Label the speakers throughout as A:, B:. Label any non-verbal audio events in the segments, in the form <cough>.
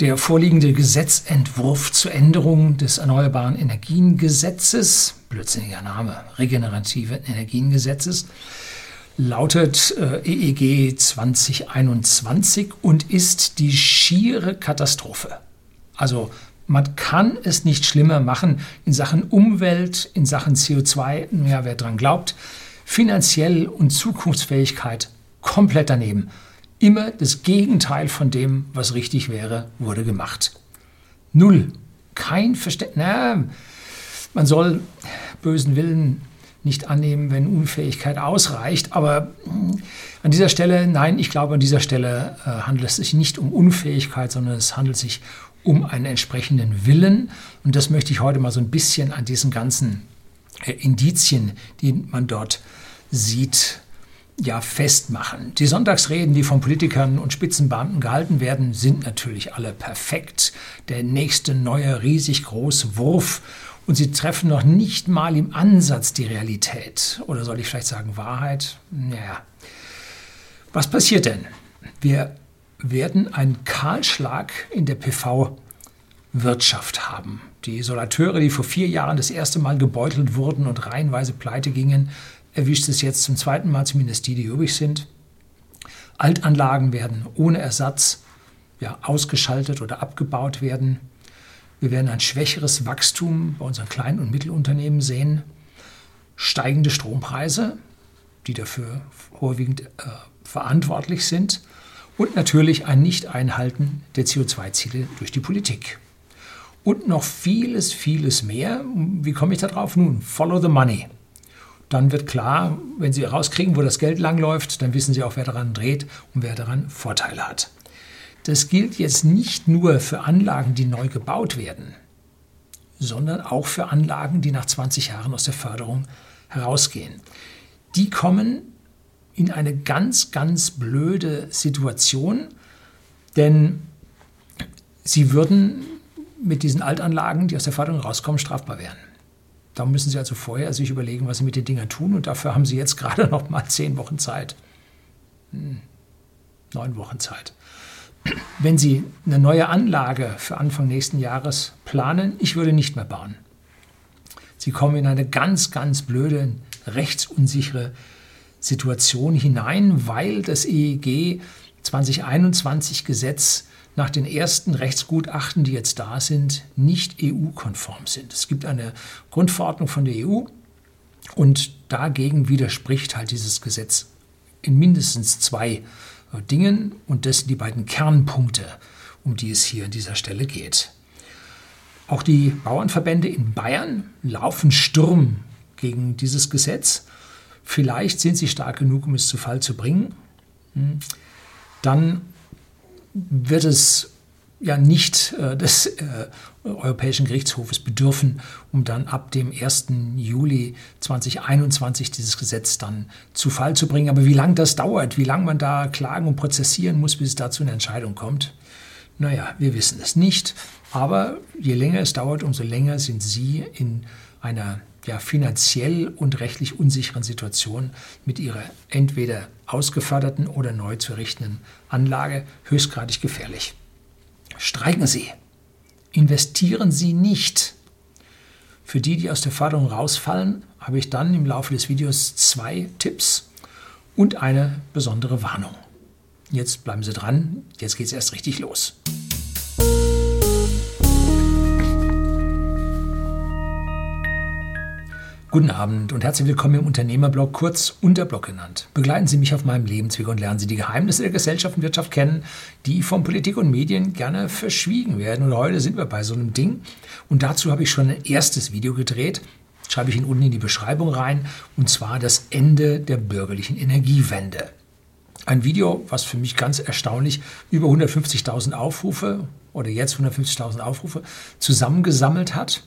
A: Der vorliegende Gesetzentwurf zur Änderung des Erneuerbaren Energiengesetzes, blödsinniger Name, Regenerative Energiengesetzes, lautet äh, EEG 2021 und ist die schiere Katastrophe. Also man kann es nicht schlimmer machen in Sachen Umwelt, in Sachen CO2, ja, wer dran glaubt, finanziell und Zukunftsfähigkeit komplett daneben. Immer das Gegenteil von dem, was richtig wäre, wurde gemacht. Null. Kein Verständnis. Man soll bösen Willen nicht annehmen, wenn Unfähigkeit ausreicht. Aber hm, an dieser Stelle, nein, ich glaube, an dieser Stelle äh, handelt es sich nicht um Unfähigkeit, sondern es handelt sich um einen entsprechenden Willen. Und das möchte ich heute mal so ein bisschen an diesen ganzen äh, Indizien, die man dort sieht, ja, festmachen. Die Sonntagsreden, die von Politikern und Spitzenbeamten gehalten werden, sind natürlich alle perfekt. Der nächste neue riesig große Wurf und sie treffen noch nicht mal im Ansatz die Realität. Oder soll ich vielleicht sagen Wahrheit? Naja. Was passiert denn? Wir werden einen Kahlschlag in der PV-Wirtschaft haben. Die Isolateure, die vor vier Jahren das erste Mal gebeutelt wurden und reihenweise pleite gingen, erwischt es jetzt zum zweiten Mal, zumindest die, die übrig sind. Altanlagen werden ohne Ersatz ja, ausgeschaltet oder abgebaut werden. Wir werden ein schwächeres Wachstum bei unseren kleinen und Mittelunternehmen sehen, steigende Strompreise, die dafür vorwiegend äh, verantwortlich sind und natürlich ein Nicht-Einhalten der CO2-Ziele durch die Politik. Und noch vieles, vieles mehr. Wie komme ich da drauf? Nun, follow the money. Dann wird klar, wenn Sie herauskriegen, wo das Geld langläuft, dann wissen Sie auch, wer daran dreht und wer daran Vorteile hat. Das gilt jetzt nicht nur für Anlagen, die neu gebaut werden, sondern auch für Anlagen, die nach 20 Jahren aus der Förderung herausgehen. Die kommen in eine ganz, ganz blöde Situation, denn sie würden mit diesen Altanlagen, die aus der Förderung rauskommen, strafbar werden. Da müssen Sie also vorher sich überlegen, was Sie mit den Dingern tun und dafür haben Sie jetzt gerade noch mal zehn Wochen Zeit. Hm, neun Wochen Zeit wenn Sie eine neue Anlage für Anfang nächsten Jahres planen, ich würde nicht mehr bauen. Sie kommen in eine ganz, ganz blöde, rechtsunsichere Situation hinein, weil das EEG 2021 Gesetz nach den ersten Rechtsgutachten, die jetzt da sind, nicht EU-konform sind. Es gibt eine Grundverordnung von der EU und dagegen widerspricht halt dieses Gesetz in mindestens zwei Dingen. Und das sind die beiden Kernpunkte, um die es hier an dieser Stelle geht. Auch die Bauernverbände in Bayern laufen Sturm gegen dieses Gesetz. Vielleicht sind sie stark genug, um es zu Fall zu bringen. Hm. Dann wird es ja nicht äh, des äh, Europäischen Gerichtshofes bedürfen, um dann ab dem 1. Juli 2021 dieses Gesetz dann zu Fall zu bringen. Aber wie lange das dauert, wie lange man da klagen und prozessieren muss, bis es dazu eine Entscheidung kommt, naja, wir wissen es nicht. Aber je länger es dauert, umso länger sind Sie in einer ja, finanziell und rechtlich unsicheren Situation mit Ihrer entweder ausgeförderten oder neu zu errichtenden Anlage höchstgradig gefährlich. Streiken Sie. Investieren Sie nicht. Für die, die aus der Förderung rausfallen, habe ich dann im Laufe des Videos zwei Tipps und eine besondere Warnung. Jetzt bleiben Sie dran, jetzt geht es erst richtig los. Guten Abend und herzlich willkommen im Unternehmerblog, kurz Unterblog genannt. Begleiten Sie mich auf meinem Lebensweg und lernen Sie die Geheimnisse der Gesellschaft und Wirtschaft kennen, die von Politik und Medien gerne verschwiegen werden. Und heute sind wir bei so einem Ding. Und dazu habe ich schon ein erstes Video gedreht. Schreibe ich Ihnen unten in die Beschreibung rein. Und zwar das Ende der bürgerlichen Energiewende. Ein Video, was für mich ganz erstaunlich über 150.000 Aufrufe oder jetzt 150.000 Aufrufe zusammengesammelt hat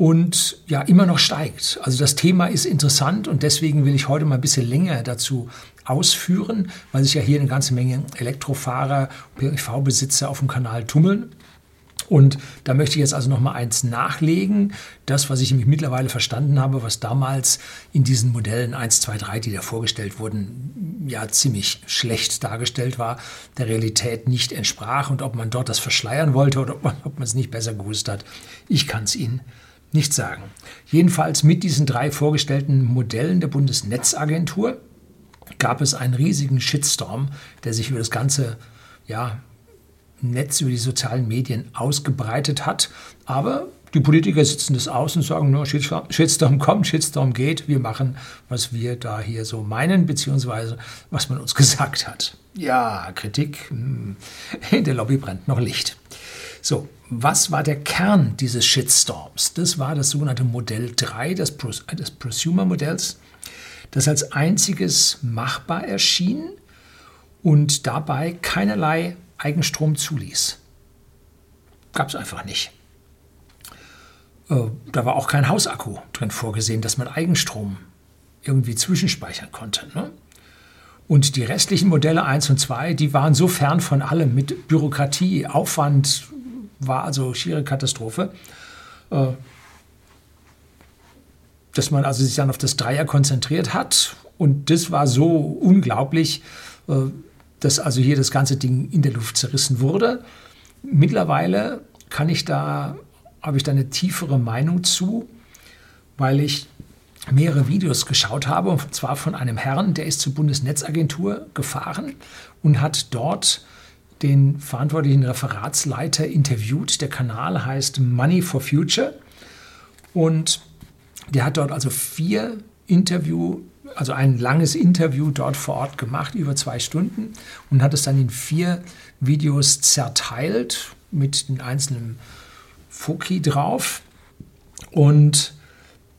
A: und ja immer noch steigt. Also das Thema ist interessant und deswegen will ich heute mal ein bisschen länger dazu ausführen, weil sich ja hier eine ganze Menge Elektrofahrer, PV-Besitzer auf dem Kanal tummeln. Und da möchte ich jetzt also noch mal eins nachlegen. Das, was ich nämlich mittlerweile verstanden habe, was damals in diesen Modellen 1, 2, 3, die da vorgestellt wurden, ja ziemlich schlecht dargestellt war, der Realität nicht entsprach und ob man dort das verschleiern wollte oder ob man, es nicht besser gewusst hat, ich kann es Ihnen nicht sagen. Jedenfalls mit diesen drei vorgestellten Modellen der Bundesnetzagentur gab es einen riesigen Shitstorm, der sich über das ganze ja, Netz, über die sozialen Medien ausgebreitet hat. Aber die Politiker sitzen das aus und sagen, no, Shitstorm kommt, Shitstorm geht, wir machen, was wir da hier so meinen, beziehungsweise was man uns <laughs> gesagt hat. Ja, Kritik, hm, <laughs> in der Lobby brennt noch Licht. So, was war der Kern dieses Shitstorms? Das war das sogenannte Modell 3 des, Pros des Prosumer-Modells, das als einziges machbar erschien und dabei keinerlei Eigenstrom zuließ. Gab es einfach nicht. Äh, da war auch kein Hausakku drin vorgesehen, dass man Eigenstrom irgendwie zwischenspeichern konnte. Ne? Und die restlichen Modelle 1 und 2, die waren so fern von allem mit Bürokratie, Aufwand, war also schiere Katastrophe, äh, dass man also sich dann auf das Dreier konzentriert hat. Und das war so unglaublich, äh, dass also hier das ganze Ding in der Luft zerrissen wurde. Mittlerweile kann ich da, habe ich da eine tiefere Meinung zu, weil ich mehrere Videos geschaut habe, und zwar von einem Herrn, der ist zur Bundesnetzagentur gefahren und hat dort den verantwortlichen Referatsleiter interviewt. Der Kanal heißt Money for Future und der hat dort also vier Interview also ein langes Interview dort vor Ort gemacht, über zwei Stunden, und hat es dann in vier Videos zerteilt mit den einzelnen Foki drauf. Und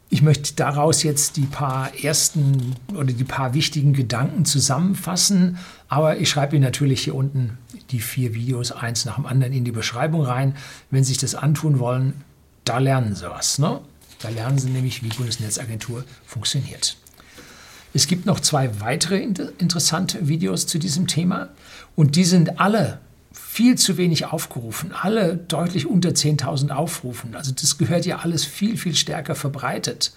A: ich möchte daraus jetzt die paar ersten oder die paar wichtigen Gedanken zusammenfassen, aber ich schreibe Ihnen natürlich hier unten die vier Videos eins nach dem anderen in die Beschreibung rein. Wenn Sie sich das antun wollen, da lernen Sie was. Ne? Da lernen Sie nämlich, wie Bundesnetzagentur funktioniert. Es gibt noch zwei weitere interessante Videos zu diesem Thema und die sind alle viel zu wenig aufgerufen, alle deutlich unter 10.000 Aufrufen. Also das gehört ja alles viel, viel stärker verbreitet.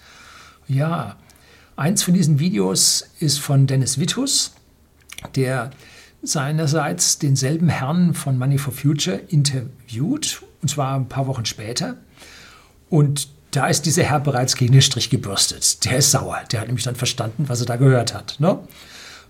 A: Ja, eins von diesen Videos ist von Dennis Wittus, der seinerseits denselben Herrn von Money for Future interviewt, und zwar ein paar Wochen später. Und da ist dieser Herr bereits gegen den Strich gebürstet. Der ist sauer. Der hat nämlich dann verstanden, was er da gehört hat. Ne?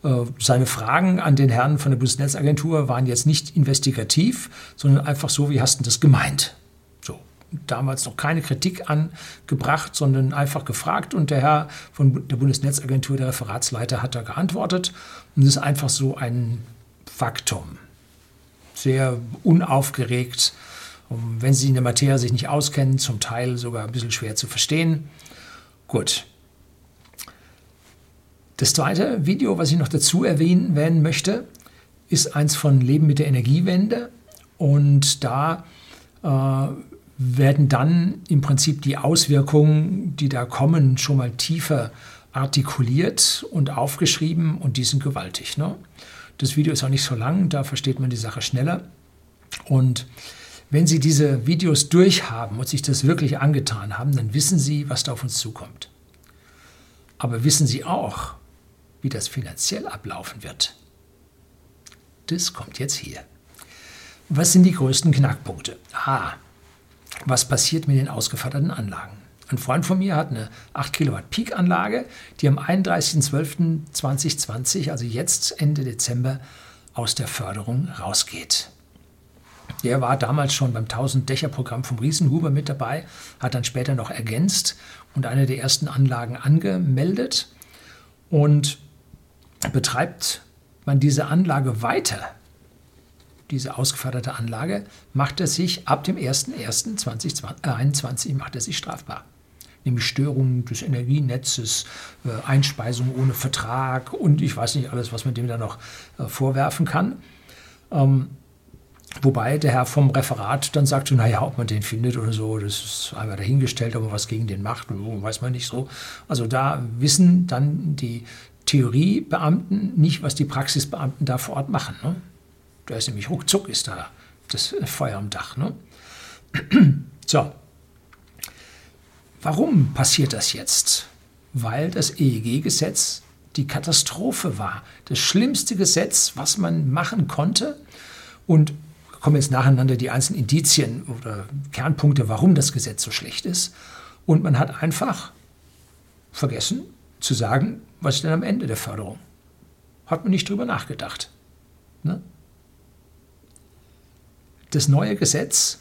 A: Äh, seine Fragen an den Herrn von der Bundesnetzagentur waren jetzt nicht investigativ, sondern einfach so, wie hast du das gemeint? So. Damals noch keine Kritik angebracht, sondern einfach gefragt und der Herr von der Bundesnetzagentur, der Referatsleiter, hat da geantwortet. Und das ist einfach so ein Faktum. Sehr unaufgeregt wenn Sie in der Materie sich nicht auskennen, zum Teil sogar ein bisschen schwer zu verstehen. Gut. Das zweite Video, was ich noch dazu erwähnen möchte, ist eins von Leben mit der Energiewende. Und da äh, werden dann im Prinzip die Auswirkungen, die da kommen, schon mal tiefer artikuliert und aufgeschrieben und die sind gewaltig. Ne? Das Video ist auch nicht so lang, da versteht man die Sache schneller. Und wenn Sie diese Videos durchhaben und sich das wirklich angetan haben, dann wissen Sie, was da auf uns zukommt. Aber wissen Sie auch, wie das finanziell ablaufen wird? Das kommt jetzt hier. Was sind die größten Knackpunkte? Ah, was passiert mit den ausgeförderten Anlagen? Ein Freund von mir hat eine 8 Kilowatt Peak-Anlage, die am 31.12.2020, also jetzt Ende Dezember, aus der Förderung rausgeht. Der war damals schon beim 1000-Dächer-Programm vom Riesenhuber mit dabei, hat dann später noch ergänzt und eine der ersten Anlagen angemeldet. Und betreibt man diese Anlage weiter, diese ausgeförderte Anlage, macht er sich ab dem 01.01.2021 macht er sich strafbar. Nämlich Störungen des Energienetzes, äh, Einspeisung ohne Vertrag und ich weiß nicht alles, was man dem da noch äh, vorwerfen kann. Ähm, Wobei der Herr vom Referat dann sagte, naja, ob man den findet oder so, das ist einmal dahingestellt, ob man was gegen den macht, weiß man nicht so. Also da wissen dann die Theoriebeamten nicht, was die Praxisbeamten da vor Ort machen. Ne? Da ist nämlich ruckzuck ist da das Feuer am Dach. Ne? <clears throat> So, warum passiert das jetzt? Weil das EEG-Gesetz die Katastrophe war. Das schlimmste Gesetz, was man machen konnte. Und kommen jetzt nacheinander die einzelnen Indizien oder Kernpunkte, warum das Gesetz so schlecht ist. Und man hat einfach vergessen zu sagen, was ist denn am Ende der Förderung? Hat man nicht drüber nachgedacht. Ne? Das neue Gesetz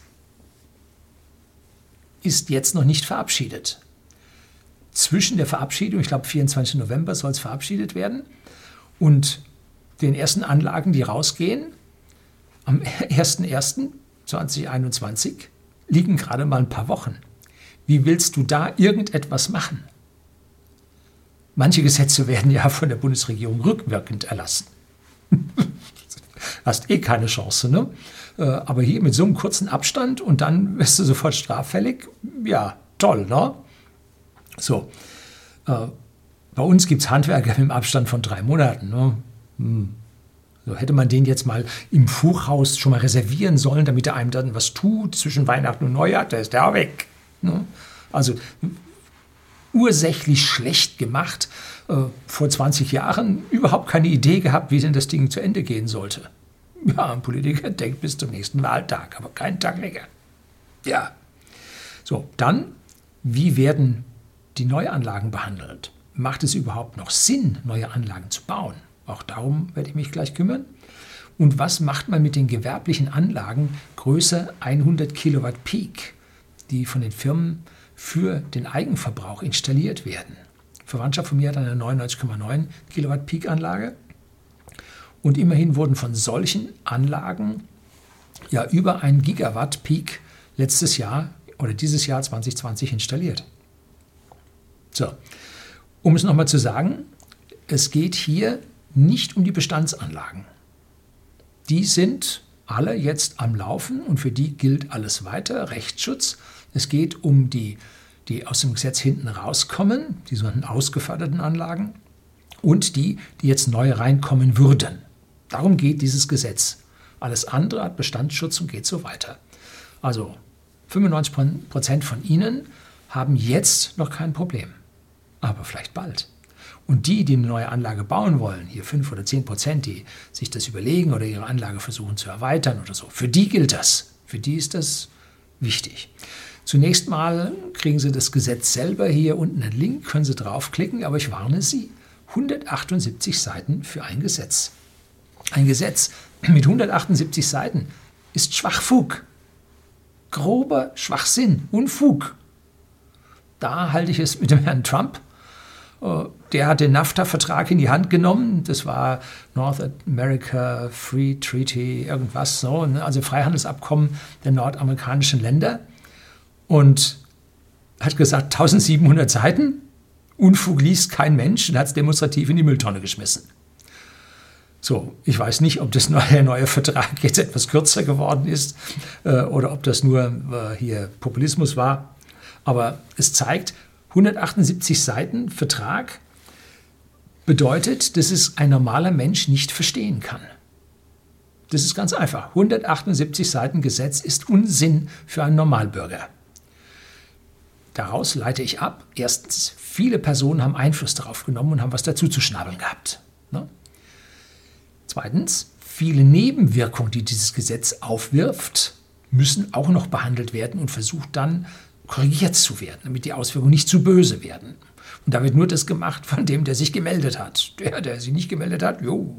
A: ist jetzt noch nicht verabschiedet. Zwischen der Verabschiedung, ich glaube 24. November soll es verabschiedet werden, und den ersten Anlagen, die rausgehen, am <laughs> 01.01.2021 liegen gerade mal ein paar Wochen. Wie willst du da irgendetwas machen? Manche Gesetze werden ja von der Bundesregierung rückwirkend erlassen. <laughs> Hast eh keine Chance, ne? Äh, aber hier mit so einem kurzen Abstand und dann wirst du sofort straffällig, ja, toll, ne? So. Äh, bei uns gibt es Handwerker im Abstand von drei Monaten. Ne? Hm. So hätte man den jetzt mal im Fuchhaus schon mal reservieren sollen, damit er einem dann was tut zwischen Weihnachten und Neujahr, da ist der auch weg. Ne? Also ursächlich schlecht gemacht. Äh, vor 20 Jahren überhaupt keine Idee gehabt, wie denn das Ding zu Ende gehen sollte. <laughs> Ja, ein Politiker denkt bis zum nächsten Wahltag, aber keinen Tag länger. Ja. So, dann, wie werden die Neuanlagen behandelt? Macht es überhaupt noch Sinn, neue Anlagen zu bauen? Auch darum werde ich mich gleich kümmern. Und was macht man mit den gewerblichen Anlagen größer 100 Kilowatt Peak, die von den Firmen für den Eigenverbrauch installiert werden? Verwandtschaft von mir hat eine 99,9 Kilowatt Peak Anlage und immerhin wurden von solchen Anlagen ja über ein Gigawatt Peak letztes Jahr oder dieses Jahr 2020 installiert. So, um es nochmal zu sagen, es geht hier nicht um die Bestandsanlagen. Die sind alle jetzt am Laufen und für die gilt alles weiter, Rechtsschutz. Es geht um die, die aus dem Gesetz hinten rauskommen, die sogenannten ausgeförderten Anlagen und die, die jetzt neu reinkommen würden. Darum geht dieses Gesetz. Alles andere hat Bestandsschutz und geht so weiter. Also 95 Prozent von Ihnen haben jetzt noch kein Problem, aber vielleicht bald. Und die, die eine neue Anlage bauen wollen, hier 5 oder 10 Prozent, die sich das überlegen oder ihre Anlage versuchen zu erweitern oder so, für die gilt das. Für die ist das wichtig. Zunächst mal kriegen Sie das Gesetz selber hier unten einen Link, können Sie draufklicken, aber ich warne Sie, 178 Seiten für ein Gesetz. Ein Gesetz mit 178 Seiten ist Schwachfug. Grober Schwachsinn, Unfug. Da halte ich es mit dem Herrn Trump. Äh, der hat den NAFTA-Vertrag in die Hand genommen. Das war North America Free Treaty, irgendwas so, ne? also Freihandelsabkommen der nordamerikanischen Länder. Und hat gesagt, 1700 Seiten, Unfug liest kein Mensch und hat es demonstrativ in die Mülltonne geschmissen. So, ich weiß nicht, ob das <laughs> neue, neue Vertrag jetzt etwas kürzer geworden ist äh, oder ob das nur äh, hier Populismus war. Aber es zeigt, 178 Seiten Vertrag bedeutet, dass es ein normaler Mensch nicht verstehen kann. Das ist ganz einfach. 178 Seiten Gesetz ist Unsinn für einen Normalbürger. Daraus leite ich ab, erstens, viele Personen haben Einfluss darauf genommen und haben was dazu zu schnabeln gehabt. Ne? Zweitens, viele Nebenwirkungen, die dieses Gesetz aufwirft, müssen auch noch behandelt werden und versucht dann korrigiert zu werden, damit die Auswirkungen nicht zu böse werden. Und da wird nur das gemacht von dem, der sich gemeldet hat. Der, der sich nicht gemeldet hat, jo,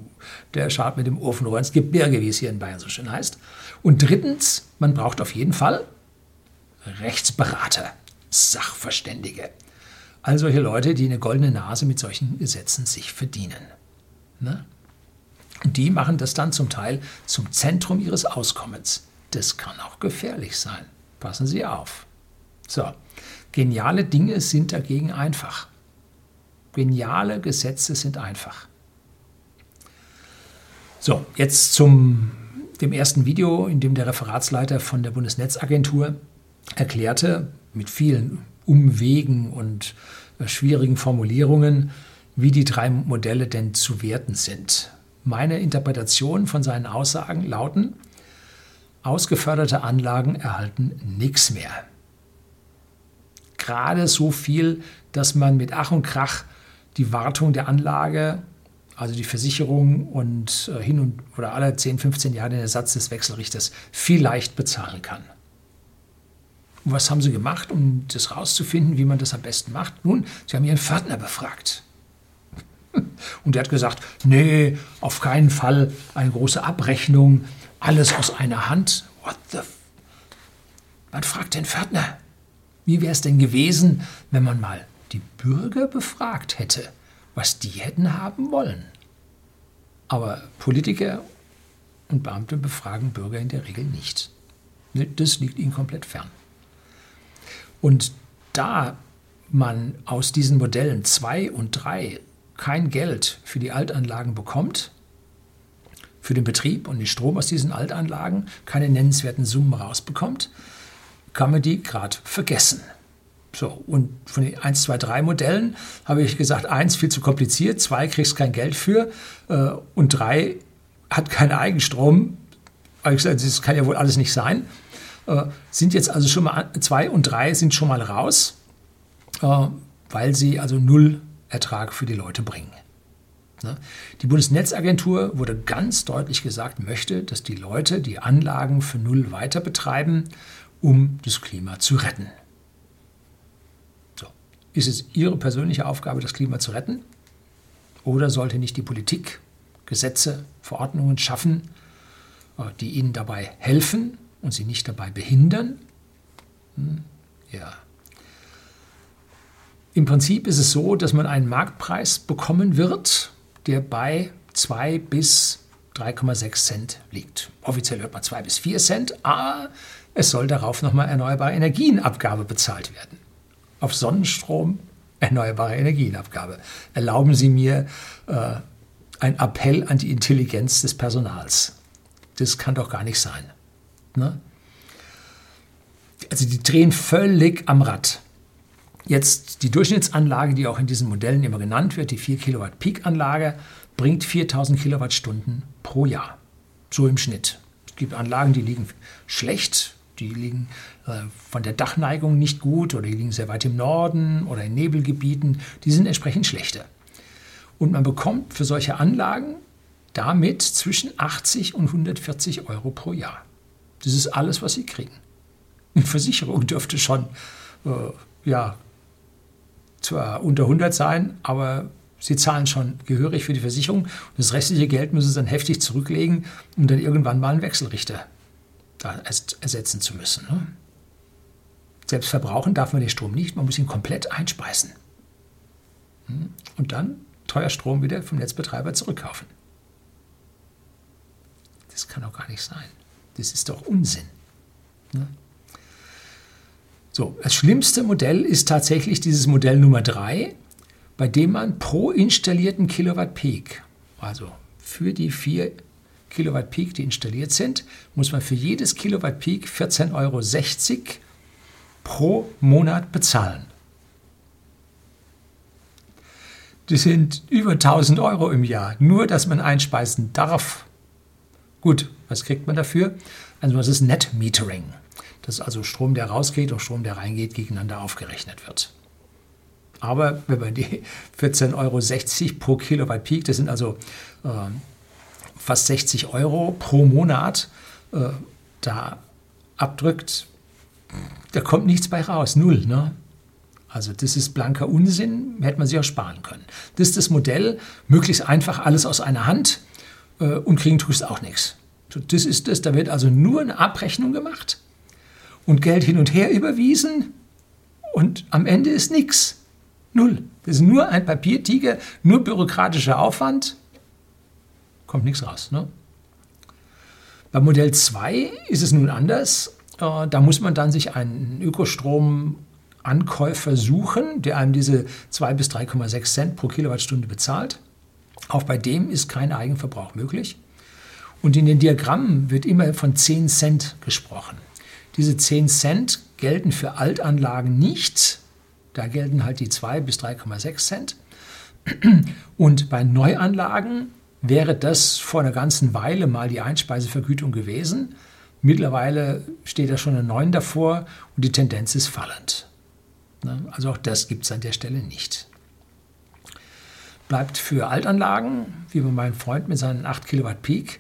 A: der schaut mit dem Ofenrohr ins Gebirge, wie es hier in Bayern so schön heißt. Und drittens, man braucht auf jeden Fall Rechtsberater, Sachverständige. All solche Leute, die eine goldene Nase mit solchen Gesetzen sich verdienen. Ne? Die machen das dann zum Teil zum Zentrum ihres Auskommens. Das kann auch gefährlich sein. Passen Sie auf. So, geniale Dinge sind dagegen einfach. Geniale Gesetze sind einfach. So, jetzt zum dem ersten Video, in dem der Referatsleiter von der Bundesnetzagentur erklärte, mit vielen Umwegen und äh, schwierigen Formulierungen, wie die drei Modelle denn zu werten sind. Meine Interpretation von seinen Aussagen lauten, ausgeförderte Anlagen erhalten nichts mehr. Gerade so viel, dass man mit Ach und Krach die Wartung der Anlage, also die Versicherung und äh, hin und oder alle 10, 15 Jahre den Ersatz des Wechselrichters vielleicht bezahlen kann. Was haben sie gemacht, um das rauszufinden, wie man das am besten macht? Nun, sie haben ihren Pförtner befragt. Und der hat gesagt, nee, auf keinen Fall eine große Abrechnung, alles aus einer Hand. What the? Man fragt den Pförtner, wie wäre es denn gewesen, wenn man mal die Bürger befragt hätte, was die hätten haben wollen? Aber Politiker und Beamte befragen Bürger in der Regel nicht. Das liegt ihnen komplett fern. Und da man aus diesen Modellen 2 und 3 kein Geld für die Altanlagen bekommt, für den Betrieb und den Strom aus diesen Altanlagen keine nennenswerten Summen rausbekommt, kann man die gerade vergessen. So, und von den 1, 2, 3 Modellen habe ich gesagt, 1 viel zu kompliziert, 2 kriegst kein Geld für äh, und 3 hat keinen Eigenstrom. Das kann ja wohl alles nicht sein. Äh, sind jetzt also schon mal, 2 und 3 sind schon mal raus, äh, weil sie also null Ertrag für die Leute bringen. Ne? Die Bundesnetzagentur wurde ganz deutlich gesagt, möchte, dass die Leute die Anlagen für null weiter betreiben, um das Klima zu retten. So. Ist es Ihre persönliche Aufgabe, das Klima zu retten? Oder sollte nicht die Politik Gesetze, Verordnungen schaffen, äh, die Ihnen dabei helfen und Sie nicht dabei behindern? Hm? Ja. Im Prinzip ist es so, dass man einen Marktpreis bekommen wird, der bei 2 bis 3,6 Cent liegt. Offiziell hört man 2 bis 4 Cent, aber es soll darauf nochmal erneuerbare Energienabgabe bezahlt werden. Auf Sonnenstrom erneuerbare Energienabgabe. Erlauben Sie mir äh, ein Appell an die Intelligenz des Personals. Das kann doch gar nicht sein. Ne? Also die drehen völlig am Rad. Jetzt die Durchschnittsanlage, die auch in diesen Modellen immer genannt wird, die 4 Kilowatt Peak-Anlage, bringt 4000 Kilowattstunden pro Jahr. So im Schnitt. Es gibt Anlagen, die liegen schlecht, die liegen äh, von der Dachneigung nicht gut oder die liegen sehr weit im Norden oder in Nebelgebieten. Die sind entsprechend schlechter. Und man bekommt für solche Anlagen damit zwischen 80 und 140 Euro pro Jahr. Das ist alles, was sie kriegen. Eine Versicherung dürfte schon äh, ja, zwar unter 100 sein, aber sie zahlen schon gehörig für die Versicherung. Und das restliche Geld müssen sie dann heftig zurücklegen, um dann irgendwann mal einen Wechselrichter ersetzen zu müssen. Ne? Selbst verbrauchen darf man den Strom nicht, man muss ihn komplett einspeisen. Hm? Und dann teuer Strom wieder vom Netzbetreiber zurückkaufen. Das kann doch gar nicht sein. Das ist doch Unsinn. Ne? So, das schlimmste Modell ist tatsächlich dieses Modell Nummer 3, bei dem man pro installierten Kilowatt Peak, also für die 4 Kilowatt Peak, die installiert sind, muss man für jedes Kilowatt Peak 14,60 Euro pro Monat bezahlen. Das sind über 1000 Euro im Jahr, nur dass man einspeisen darf. Gut, was kriegt man dafür? Also das ist Net Metering dass also Strom, der rausgeht und Strom, der reingeht, gegeneinander aufgerechnet wird. Aber wenn man die <laughs> 14,60 Euro pro Kilowatt Peak, das sind also äh, fast 60 Euro pro Monat, äh, da abdrückt, da kommt nichts bei raus, null. Ne? Also das ist blanker Unsinn, hätte man sich auch sparen können. Das ist das Modell, möglichst einfach alles aus einer Hand äh, und kriegen tust auch nichts. So, das ist das, da wird also nur eine Abrechnung gemacht und Geld hin und her überwiesen und am Ende ist nichts. Null. Das ist nur ein Papiertiger, nur bürokratischer Aufwand. Kommt nichts raus. Ne? Bei Modell 2 ist es nun anders. Äh, da muss man dann sich einen Ökostromankäufer suchen, der einem diese 2 bis 3,6 Cent pro Kilowattstunde bezahlt. Auch bei dem ist kein Eigenverbrauch möglich. Und in den Diagrammen wird immer von 10 Cent gesprochen. Diese 10 Cent gelten für Altanlagen nicht. Da gelten halt die 2 bis 3,6 Cent. Und bei Neuanlagen wäre das vor einer ganzen Weile mal die Einspeisevergütung gewesen Mittlerweile steht da schon eine 9 davor und die Tendenz ist fallend. Ne? Also auch das gibt es an der Stelle nicht. Bleibt für Altanlagen, wie bei meinem Freund mit seinen 8 Kilowatt Peak,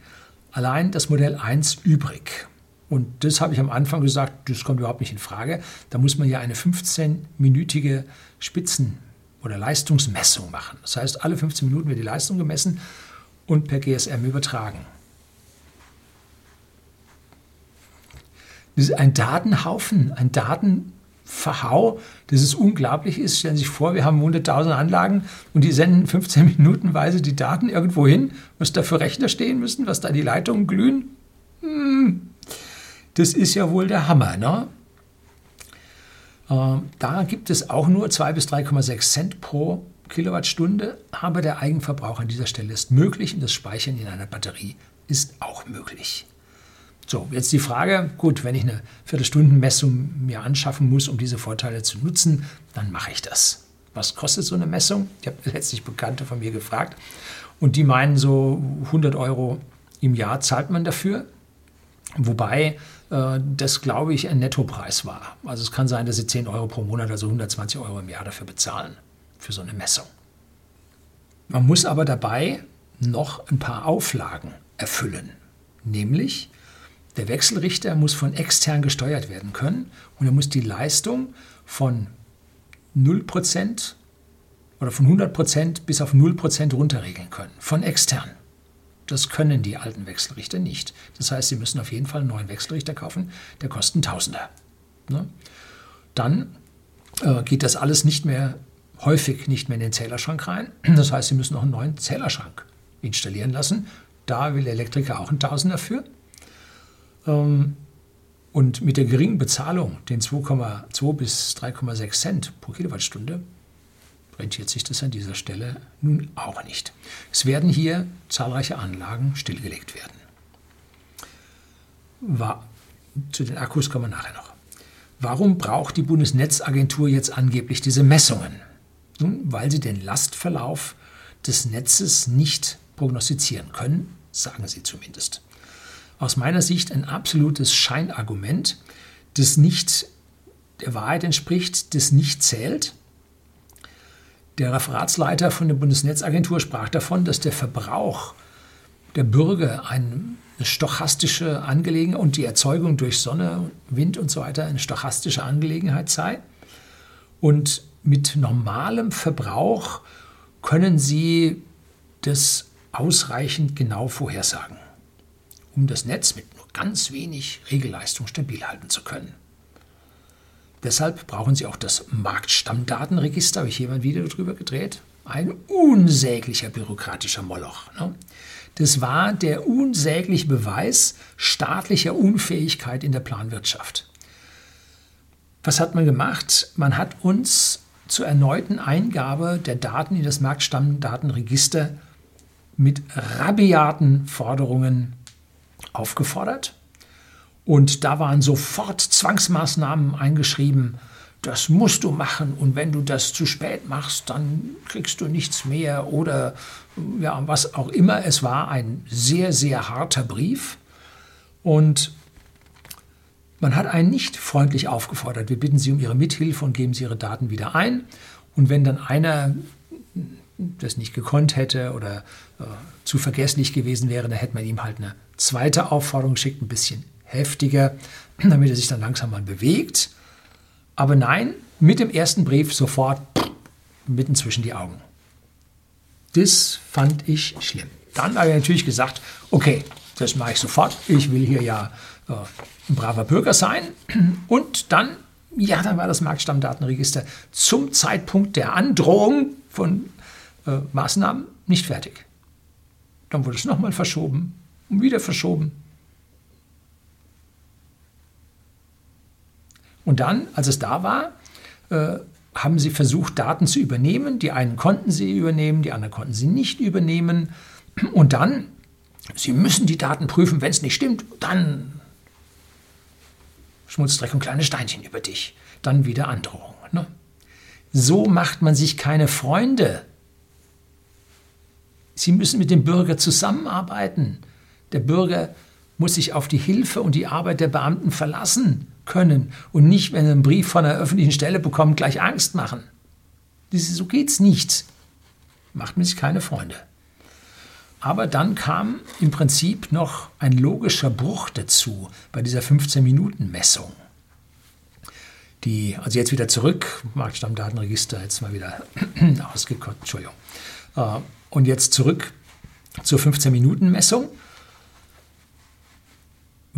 A: allein das Modell 1 übrig. Und das habe ich am Anfang gesagt, das kommt überhaupt nicht in Frage. Da muss man ja eine 15-minütige Spitzen- oder Leistungsmessung machen. Das heißt, alle 15 Minuten wird die Leistung gemessen und per GSM übertragen. Das ist ein Datenhaufen, ein Datenverhau, das ist unglaublich ist. Stellen Sie sich vor, wir haben 100.000 Anlagen und die senden 15 <laughs> Minutenweise die Daten irgendwo hin, was da für Rechner stehen müssen, was da die Leitungen glühen. Hm, das ist ja wohl der Hammer. Ne? Äh, da gibt es auch nur 2 bis 3,6 Cent pro Kilowattstunde, aber der Eigenverbrauch an dieser Stelle ist möglich und das Speichern in einer Batterie ist auch möglich. So, jetzt die Frage, gut, wenn ich eine Viertelstundenmessung mir anschaffen muss, um diese Vorteile zu nutzen, dann mache ich das. Was kostet so eine Messung? Ich habe <laughs> letztlich Bekannte von mir gefragt und die meinen so 100 Euro im Jahr zahlt man dafür. Wobei äh, das, glaube ich, ein Nettopreis war. Also es kann sein, dass Sie 10 Euro pro Monat, also 120 Euro im Jahr dafür bezahlen, für so eine Messung. Man muss aber dabei noch ein paar Auflagen erfüllen. Nämlich, der Wechselrichter muss von extern gesteuert werden können und er muss die Leistung von 0% oder von 100% bis auf 0% runterregeln können, von extern. Das können die alten Wechselrichter nicht. Das heißt, Sie müssen auf jeden Fall einen neuen Wechselrichter kaufen, der kostet Tausender. Ne? Dann äh, geht das alles nicht mehr, häufig nicht mehr in den Zählerschrank rein. Das heißt, Sie müssen noch einen neuen Zählerschrank installieren lassen. Da will der Elektriker auch einen Tausender für. Ähm, und mit der geringen Bezahlung, den 2,2 bis 3,6 Cent pro Kilowattstunde, rentiert sich das an dieser Stelle nun auch nicht. Es werden hier zahlreiche Anlagen stillgelegt werden. War, zu den Akkus kommen wir nachher noch. Warum braucht die Bundesnetzagentur jetzt angeblich diese Messungen? Nun, weil sie den Lastverlauf des Netzes nicht prognostizieren können, sagen sie zumindest. Aus meiner Sicht ein absolutes Scheinargument, das nicht der Wahrheit entspricht, das nicht zählt der Referatsleiter von der Bundesnetzagentur sprach davon, dass der Verbrauch der Bürger eine stochastische Angelegenheit und die Erzeugung durch Sonne, Wind und so weiter eine stochastische Angelegenheit sei. Und mit normalem Verbrauch können Sie das ausreichend genau vorhersagen, um das Netz mit nur ganz wenig Regelleistung stabil halten zu können. Deshalb brauchen Sie auch das Marktstammdatenregister, habe ich hier mal ein Video darüber gedreht. Ein unsäglicher bürokratischer Moloch. Ne? Das war der unsägliche Beweis staatlicher Unfähigkeit in der Planwirtschaft. Was hat man gemacht? Man hat uns zur erneuten Eingabe der Daten in das Marktstammdatenregister mit rabiaten Forderungen aufgefordert. Und da waren sofort Zwangsmaßnahmen eingeschrieben. Das musst du machen und wenn du das zu spät machst, dann kriegst du nichts mehr oder ja, was auch immer. Es war ein sehr, sehr harter Brief und man hat einen nicht freundlich aufgefordert. Wir bitten Sie um Ihre Mithilfe und geben Sie Ihre Daten wieder ein. Und wenn dann einer das nicht gekonnt hätte oder äh, zu vergesslich gewesen wäre, dann hätte man ihm halt eine zweite Aufforderung geschickt, ein bisschen heftiger, <clears throat> damit er sich dann langsam mal bewegt. Aber nein, mit dem ersten Brief sofort <clears throat> mitten zwischen die Augen. Das fand ich schlimm. Dann habe ich natürlich gesagt, okay, das mache ich sofort. Ich will hier ja äh, ein braver Bürger sein. <clears throat> Und dann, ja, dann war das Marktstammdatenregister zum Zeitpunkt der Androhung von äh, Maßnahmen nicht fertig. Dann wurde es nochmal verschoben und wieder verschoben Und dann, als es da war, äh, haben sie versucht, Daten zu übernehmen. Die einen konnten sie übernehmen, die anderen konnten sie nicht übernehmen. Und dann, sie müssen die Daten prüfen, wenn es nicht stimmt, dann Schmutzdreck und kleine Steinchen über dich. Dann wieder Androhung. Ne? So macht man sich keine Freunde. Sie müssen mit dem Bürger zusammenarbeiten. Der Bürger muss sich auf die Hilfe und die Arbeit der Beamten verlassen können und nicht, wenn er einen Brief von einer öffentlichen Stelle bekommt, gleich Angst machen. So geht's nicht. Macht man sich keine Freunde. Aber dann kam im Prinzip noch ein logischer Bruch dazu bei dieser 15-Minuten-Messung. Die, also jetzt wieder zurück, Marktstammdatenregister, jetzt mal wieder <clears throat> ausgekotzt, Entschuldigung. Äh, und jetzt zurück zur 15-Minuten-Messung.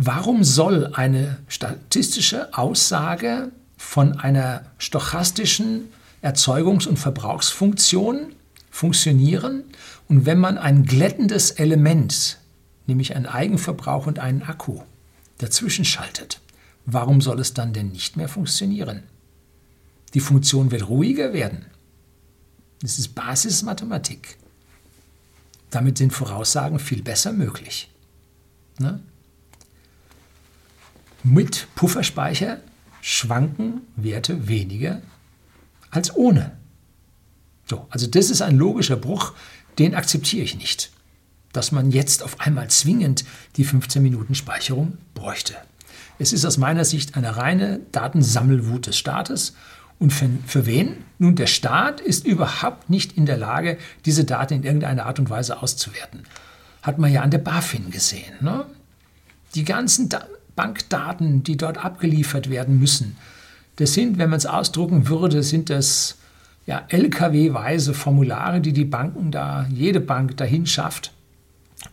A: Warum soll eine statistische Aussage von einer stochastischen Erzeugungs- und Verbrauchsfunktion funktionieren und wenn man ein glättendes Element, nämlich einen Eigenverbrauch und einen Akku, dazwischen schaltet, warum soll es dann denn nicht mehr funktionieren? Die Funktion wird ruhiger werden. Das ist Basismathematik. Damit sind Voraussagen viel besser möglich. Ne? Mit Pufferspeicher schwanken Werte weniger als ohne. So, also das ist ein logischer Bruch, den akzeptiere ich nicht. Dass man jetzt auf einmal zwingend die 15 Minuten Speicherung bräuchte. Es ist aus meiner Sicht eine reine Datensammelwut des Staates. Und für, für wen? Nun, der Staat ist überhaupt nicht in der Lage, diese Daten in irgendeiner Art und Weise auszuwerten. Hat man ja an der BaFin gesehen. Ne? Die ganzen da Bankdaten, die dort abgeliefert werden müssen, das sind, wenn man es ausdrucken würde, sind das ja, LKW-weise Formulare, die die Banken da, jede Bank dahin schafft.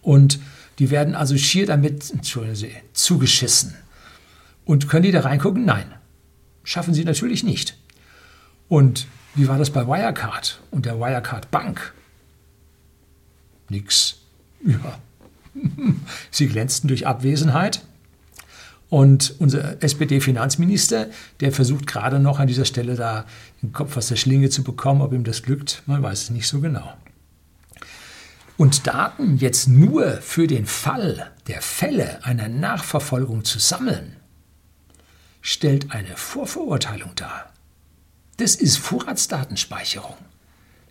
A: Und die werden also schier damit, zugeschissen. Und können die da reingucken? Nein. Schaffen sie natürlich nicht. Und wie war das bei Wirecard und der Wirecard Bank? Nix. Ja. <laughs> Sie glänzten durch Abwesenheit. Und unser SPD-Finanzminister, der versucht gerade noch an dieser Stelle da den Kopf aus der Schlinge zu bekommen. Ob ihm das glückt, man weiß es nicht so genau. Und Daten jetzt nur für den Fall der Fälle einer Nachverfolgung zu sammeln, stellt eine Vorverurteilung dar. Das ist Vorratsdatenspeicherung.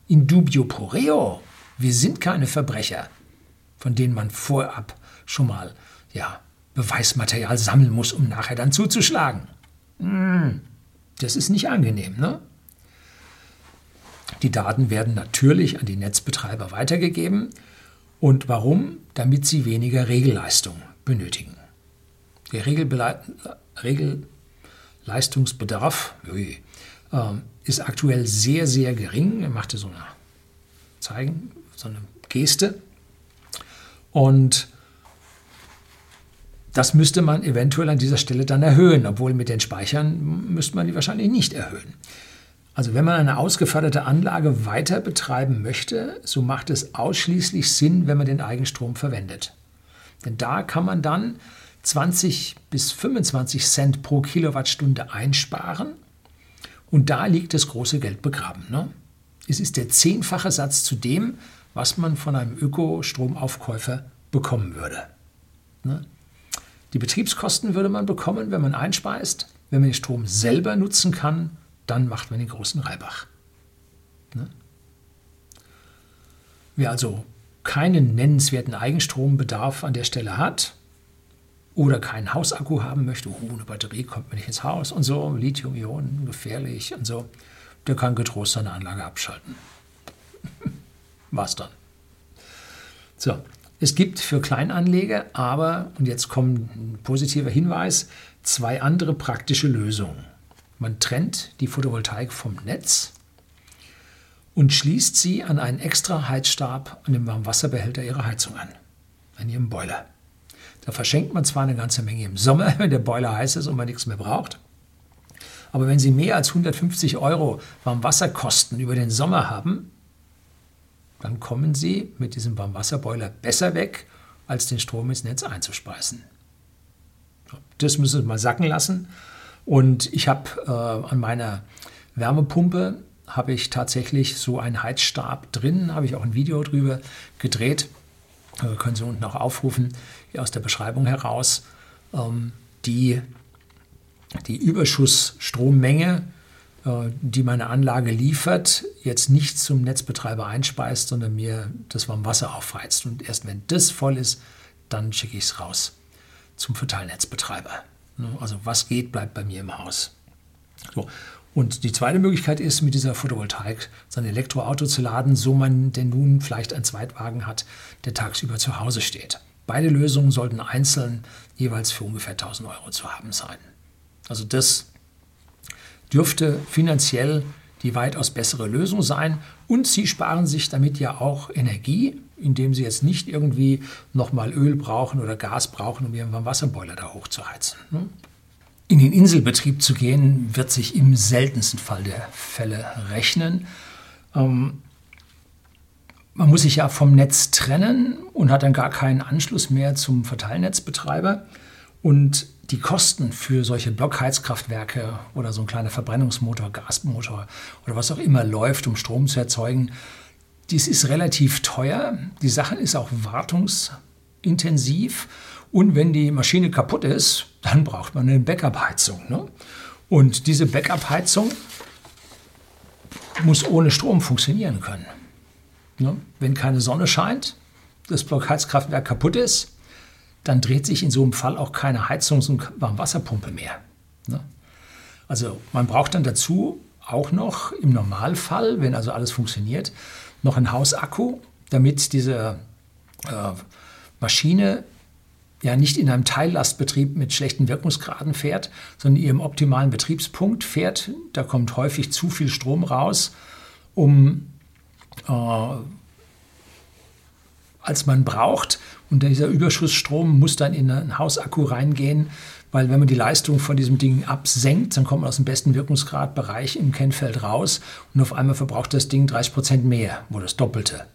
A: In dubio pro reo. Wir sind keine Verbrecher, von denen man vorab schon mal ja, Beweismaterial sammeln muss, um nachher dann zuzuschlagen. Hm, das ist nicht angenehm, ne? Die Daten werden natürlich an die Netzbetreiber weitergegeben. Und warum? Damit sie weniger Regelleistung benötigen. Der Regelleistungsbedarf äh, ist aktuell sehr, sehr gering. Er machte so eine Zeigen, so eine Geste. Und das müsste man eventuell an dieser Stelle dann erhöhen, obwohl mit den Speichern müsste man die wahrscheinlich nicht erhöhen. Also wenn man eine ausgeförderte Anlage weiter betreiben möchte, so macht es ausschließlich Sinn, wenn man den Eigenstrom verwendet. Denn da kann man dann 20 bis 25 Cent pro Kilowattstunde einsparen und da liegt das große Geld begraben. Ne? Es ist der zehnfache Satz zu dem, was man von einem Ökostromaufkäufer bekommen würde. Ne? Die Betriebskosten würde man bekommen, wenn man einspeist. Wenn man den Strom selber nutzen kann, dann macht man den großen Reibach. Ne? Wer also keinen nennenswerten Eigenstrombedarf an der Stelle hat oder keinen Hausakku haben möchte, oh, eine Batterie kommt mir nicht ins Haus und so, Lithium-Ionen, gefährlich und so, der kann getrost seine Anlage abschalten. <laughs> Was dann? So, es gibt für Kleinanleger aber, und jetzt kommt ein positiver Hinweis, zwei andere praktische Lösungen. Man trennt die Photovoltaik vom Netz und schließt sie an einen extra Heizstab an dem Warmwasserbehälter ihrer Heizung an, an ihrem Boiler. Da verschenkt man zwar eine ganze Menge im Sommer, <laughs> wenn der Boiler heiß ist und man nichts mehr braucht, aber wenn Sie mehr als 150 Euro Warmwasserkosten über den Sommer haben, dann kommen Sie mit diesem Warmwasserboiler besser weg, als den Strom ins Netz einzuspeisen. Das müssen Sie mal sacken lassen. Und ich habe äh, an meiner Wärmepumpe habe ich tatsächlich so einen Heizstab drin, habe ich auch ein Video drüber gedreht. Äh, können Sie unten auch aufrufen, aus der Beschreibung heraus. Ähm, die, die Überschussstrommenge die meine Anlage liefert, jetzt nicht zum Netzbetreiber einspeist, sondern mir das warme Wasser aufheizt. Und erst wenn das voll ist, dann schicke ich es raus. zum Verteilnetzbetreiber. Ne, also was geht, bleibt bei mir im Haus. So. Und die zweite Möglichkeit ist, mit dieser Photovoltaik sein Elektroauto zu laden, so man denn nun vielleicht einen Zweitwagen hat, der tagsüber zu Hause steht. Beide Lösungen sollten einzeln jeweils für ungefähr 1000 Euro zu haben sein. Also das dürfte finanziell die weitaus bessere Lösung sein. Und Sie sparen sich damit ja auch Energie, indem Sie jetzt nicht irgendwie nochmal Öl brauchen oder Gas brauchen, um Ihren Wasserboiler da hochzuheizen. Ne? In den Inselbetrieb zu gehen, wird sich im seltensten Fall der Fälle rechnen. Ähm, man muss sich ja vom Netz trennen und hat dann gar keinen Anschluss mehr zum Verteilnetzbetreiber. Und die Kosten für solche Blockheizkraftwerke oder so ein kleiner Verbrennungsmotor, Gasmotor oder was auch immer läuft, um Strom zu erzeugen, dies ist relativ teuer. Die Sache ist auch wartungsintensiv. Und wenn die Maschine kaputt ist, dann braucht man eine Backup-Heizung. Ne? Und diese Backup-Heizung muss ohne Strom funktionieren können. Ne? Wenn keine Sonne scheint, das Blockheizkraftwerk kaputt ist, dann dreht sich in so einem Fall auch keine Heizungs- und Warmwasserpumpe mehr. Ne? Also man braucht dann dazu auch noch im Normalfall, wenn also alles funktioniert, noch einen Hausakku, damit diese äh, Maschine ja nicht in einem Teillastbetrieb mit schlechten Wirkungsgraden fährt, sondern in ihrem optimalen Betriebspunkt fährt. Da kommt häufig zu viel Strom raus, um äh, als man braucht. Und dieser Überschussstrom muss dann in einen Hausakku reingehen, weil wenn man die Leistung von diesem Ding absenkt, dann kommt man aus dem besten Wirkungsgradbereich im Kennfeld raus und auf einmal verbraucht das Ding 30 Prozent mehr oder das Doppelte.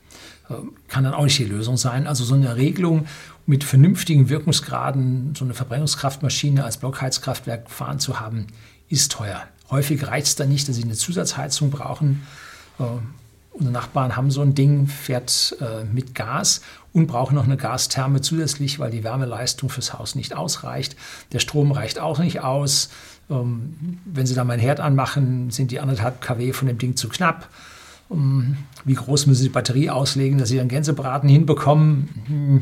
A: Äh, kann dann auch nicht die Lösung sein. Also so eine Regelung mit vernünftigen Wirkungsgraden, so eine Verbrennungskraftmaschine als Blockheizkraftwerk fahren zu haben, ist teuer. Häufig reicht es dann nicht, dass sie eine Zusatzheizung brauchen. Unsere Nachbarn haben so ein Ding, fährt äh, mit Gas und brauchen noch eine Gastherme zusätzlich, weil die Wärmeleistung fürs Haus nicht ausreicht. Der Strom reicht auch nicht aus. Ähm, wenn Sie da mal einen Herd anmachen, sind die anderthalb kW von dem Ding zu knapp. Um, wie groß müssen Sie die Batterie auslegen, dass Sie einen Gänsebraten hinbekommen? Hm.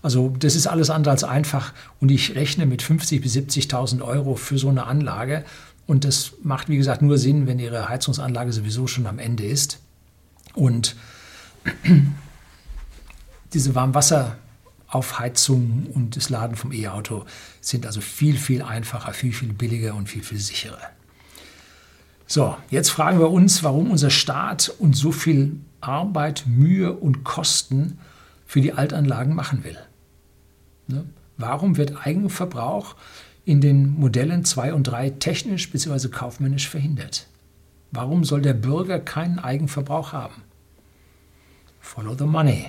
A: Also das ist alles andere als einfach und ich rechne mit 50.000 bis 70.000 Euro für so eine Anlage und das macht, wie gesagt, nur Sinn, wenn Ihre Heizungsanlage sowieso schon am Ende ist. Und <clears throat> diese Warmwasseraufheizung und das Laden vom E-Auto sind also viel, viel einfacher, viel, viel billiger und viel, viel sicherer. So, jetzt fragen wir uns, warum unser Staat uns so viel Arbeit, Mühe und Kosten für die Altanlagen machen will. Ne? Warum wird Eigenverbrauch in den Modellen 2 und 3 technisch bzw. kaufmännisch verhindert? Warum soll der Bürger keinen Eigenverbrauch haben? Follow the money.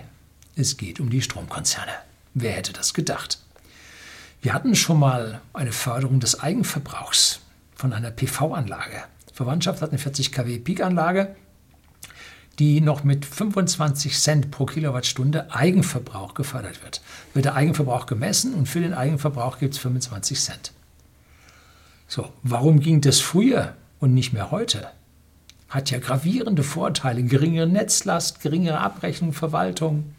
A: Es geht um die Stromkonzerne. Wer hätte das gedacht? Wir hatten schon mal eine Förderung des Eigenverbrauchs von einer PV-Anlage. Verwandtschaft hat eine 40 kW Peak-Anlage, die noch mit 25 Cent pro Kilowattstunde Eigenverbrauch gefördert wird. Wird der Eigenverbrauch gemessen und für den Eigenverbrauch gibt es 25 Cent. So, warum ging das früher und nicht mehr heute? Hat ja gravierende Vorteile, geringere Netzlast, geringere Abrechnung, Verwaltung.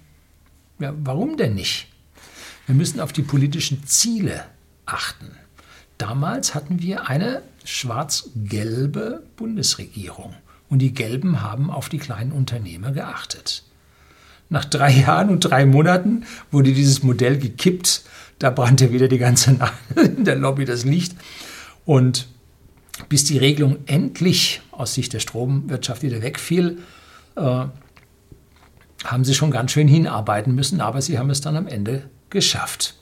A: Ja, warum denn nicht? Wir müssen auf die politischen Ziele achten. Damals hatten wir eine schwarz-gelbe Bundesregierung und die Gelben haben auf die kleinen Unternehmer geachtet. Nach drei Jahren und drei Monaten wurde dieses Modell gekippt. Da brannte wieder die ganze <laughs> Nacht in der Lobby das Licht. Und bis die Regelung endlich aus Sicht der Stromwirtschaft wieder wegfiel, äh, haben sie schon ganz schön hinarbeiten müssen, aber sie haben es dann am Ende geschafft.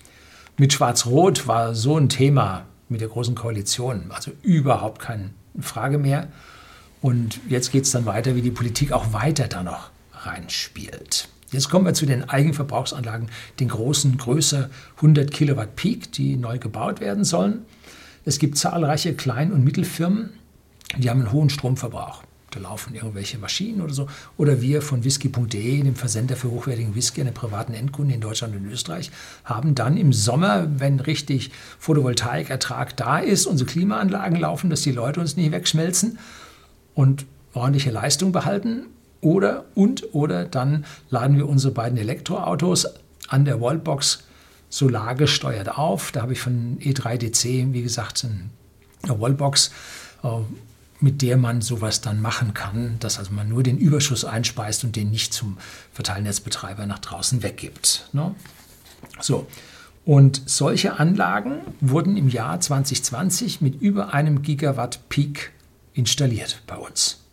A: Mit Schwarz-Rot war so ein Thema mit der Großen Koalition, also überhaupt keine Frage mehr. Und jetzt geht es dann weiter, wie die Politik auch weiter da noch reinspielt. Jetzt kommen wir zu den Eigenverbrauchsanlagen, den großen, größer 100 Kilowatt Peak, die neu gebaut werden sollen. Es gibt zahlreiche Klein- und Mittelfirmen, die haben einen hohen Stromverbrauch. Da laufen irgendwelche Maschinen oder so. Oder wir von whisky.de, dem Versender für hochwertigen Whisky an privaten Endkunden in Deutschland und Österreich, haben dann im Sommer, wenn richtig Photovoltaikertrag da ist, unsere Klimaanlagen laufen, dass die Leute uns nicht wegschmelzen und ordentliche Leistung behalten. Oder und oder dann laden wir unsere beiden Elektroautos an der Wallbox solargesteuert auf. Da habe ich von E3DC, wie gesagt, eine Wallbox, äh, mit der man sowas dann machen kann, dass also man nur den Überschuss einspeist und den nicht zum Verteilnetzbetreiber nach draußen weggibt. Ne? So. Und solche Anlagen wurden im Jahr 2020 mit über einem Gigawatt Peak installiert bei uns.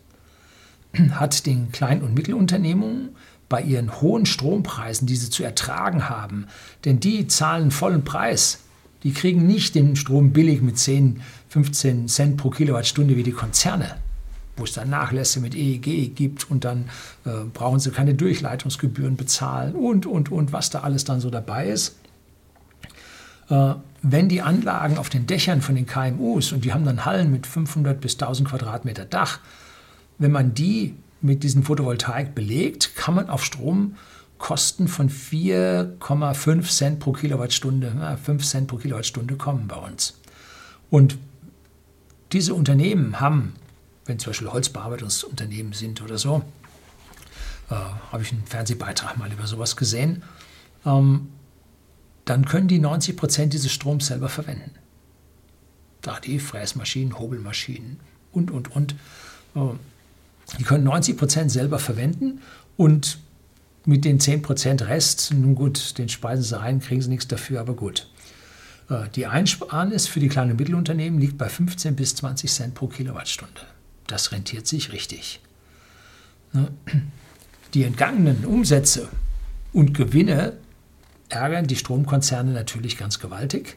A: Hat den Klein- und Mittelunternehmungen bei ihren hohen Strompreisen, die sie zu ertragen haben, denn die zahlen vollen Preis. Die kriegen nicht den Strom billig mit 10, 15 Cent pro Kilowattstunde wie die Konzerne, wo es dann Nachlässe mit EEG gibt und dann äh, brauchen sie keine Durchleitungsgebühren bezahlen und, und, und, was da alles dann so dabei ist. Äh, wenn die Anlagen auf den Dächern von den KMUs, und die haben dann Hallen mit 500 bis 1000 Quadratmeter Dach, wenn man die mit diesem Photovoltaik belegt, kann man auf Stromkosten von 4,5 Cent pro Kilowattstunde, 5 Cent pro Kilowattstunde kommen bei uns. Und diese Unternehmen haben, wenn zum Beispiel Holzbearbeitungsunternehmen sind oder so, äh, habe ich einen Fernsehbeitrag mal über sowas gesehen, ähm, dann können die 90 Prozent dieses Stroms selber verwenden. Da die Fräsmaschinen, Hobelmaschinen und, und, und. Äh, die können 90 Prozent selber verwenden und mit den 10 Prozent Rest, nun gut, den speisen sie ein, kriegen sie nichts dafür, aber gut. Äh, die Einsparnis für die kleinen und Mittelunternehmen liegt bei 15 bis 20 Cent pro Kilowattstunde. Das rentiert sich richtig. Ne? Die entgangenen Umsätze und Gewinne ärgern die Stromkonzerne natürlich ganz gewaltig.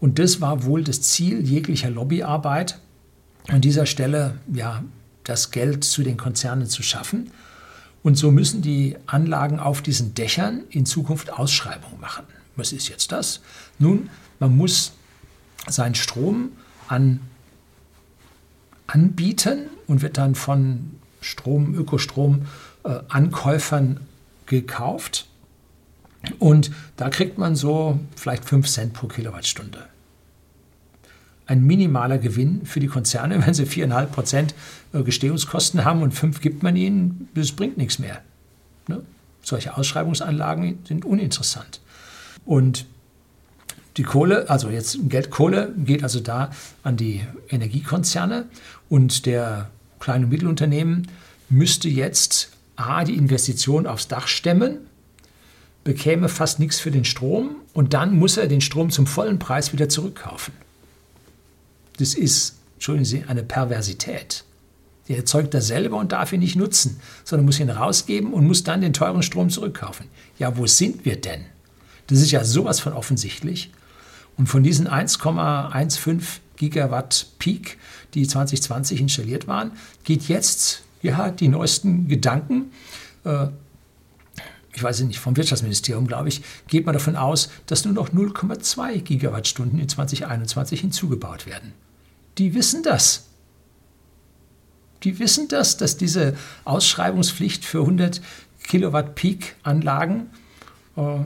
A: Und das war wohl das Ziel jeglicher Lobbyarbeit, an dieser Stelle ja, das Geld zu den Konzernen zu schaffen. Und so müssen die Anlagen auf diesen Dächern in Zukunft Ausschreibungen machen. Was ist jetzt das? Nun, man muss seinen Strom an anbieten und wird dann von Strom, Ökostrom äh, Ankäufern gekauft. Und da kriegt man so vielleicht 5 Cent pro Kilowattstunde. Ein minimaler Gewinn für die Konzerne, <laughs> wenn sie 4,5 Prozent äh, Gestehungskosten haben und 5 gibt man ihnen, das bringt nichts mehr. Ne? Solche Ausschreibungsanlagen sind uninteressant. Und die Kohle, also jetzt Geldkohle, geht also da an die Energiekonzerne und der kleine und Mittelunternehmen müsste jetzt A, die Investition aufs Dach stemmen, bekäme fast nichts für den Strom und dann muss er den Strom zum vollen Preis wieder zurückkaufen. Das ist, entschuldigen Sie, eine Perversität. Der erzeugt er selber und darf ihn nicht nutzen, sondern muss ihn rausgeben und muss dann den teuren Strom zurückkaufen. Ja, wo sind wir denn? Das ist ja sowas von offensichtlich. Und von diesen 1,15 Gigawatt Peak, die 2020 installiert waren, geht jetzt ja die neuesten Gedanken. Äh, ich weiß nicht, vom Wirtschaftsministerium, glaube ich, geht man davon aus, dass nur noch 0,2 Gigawattstunden in 2021 hinzugebaut werden. Die wissen das. Die wissen das, dass diese Ausschreibungspflicht für 100 Kilowatt Peak Anlagen äh,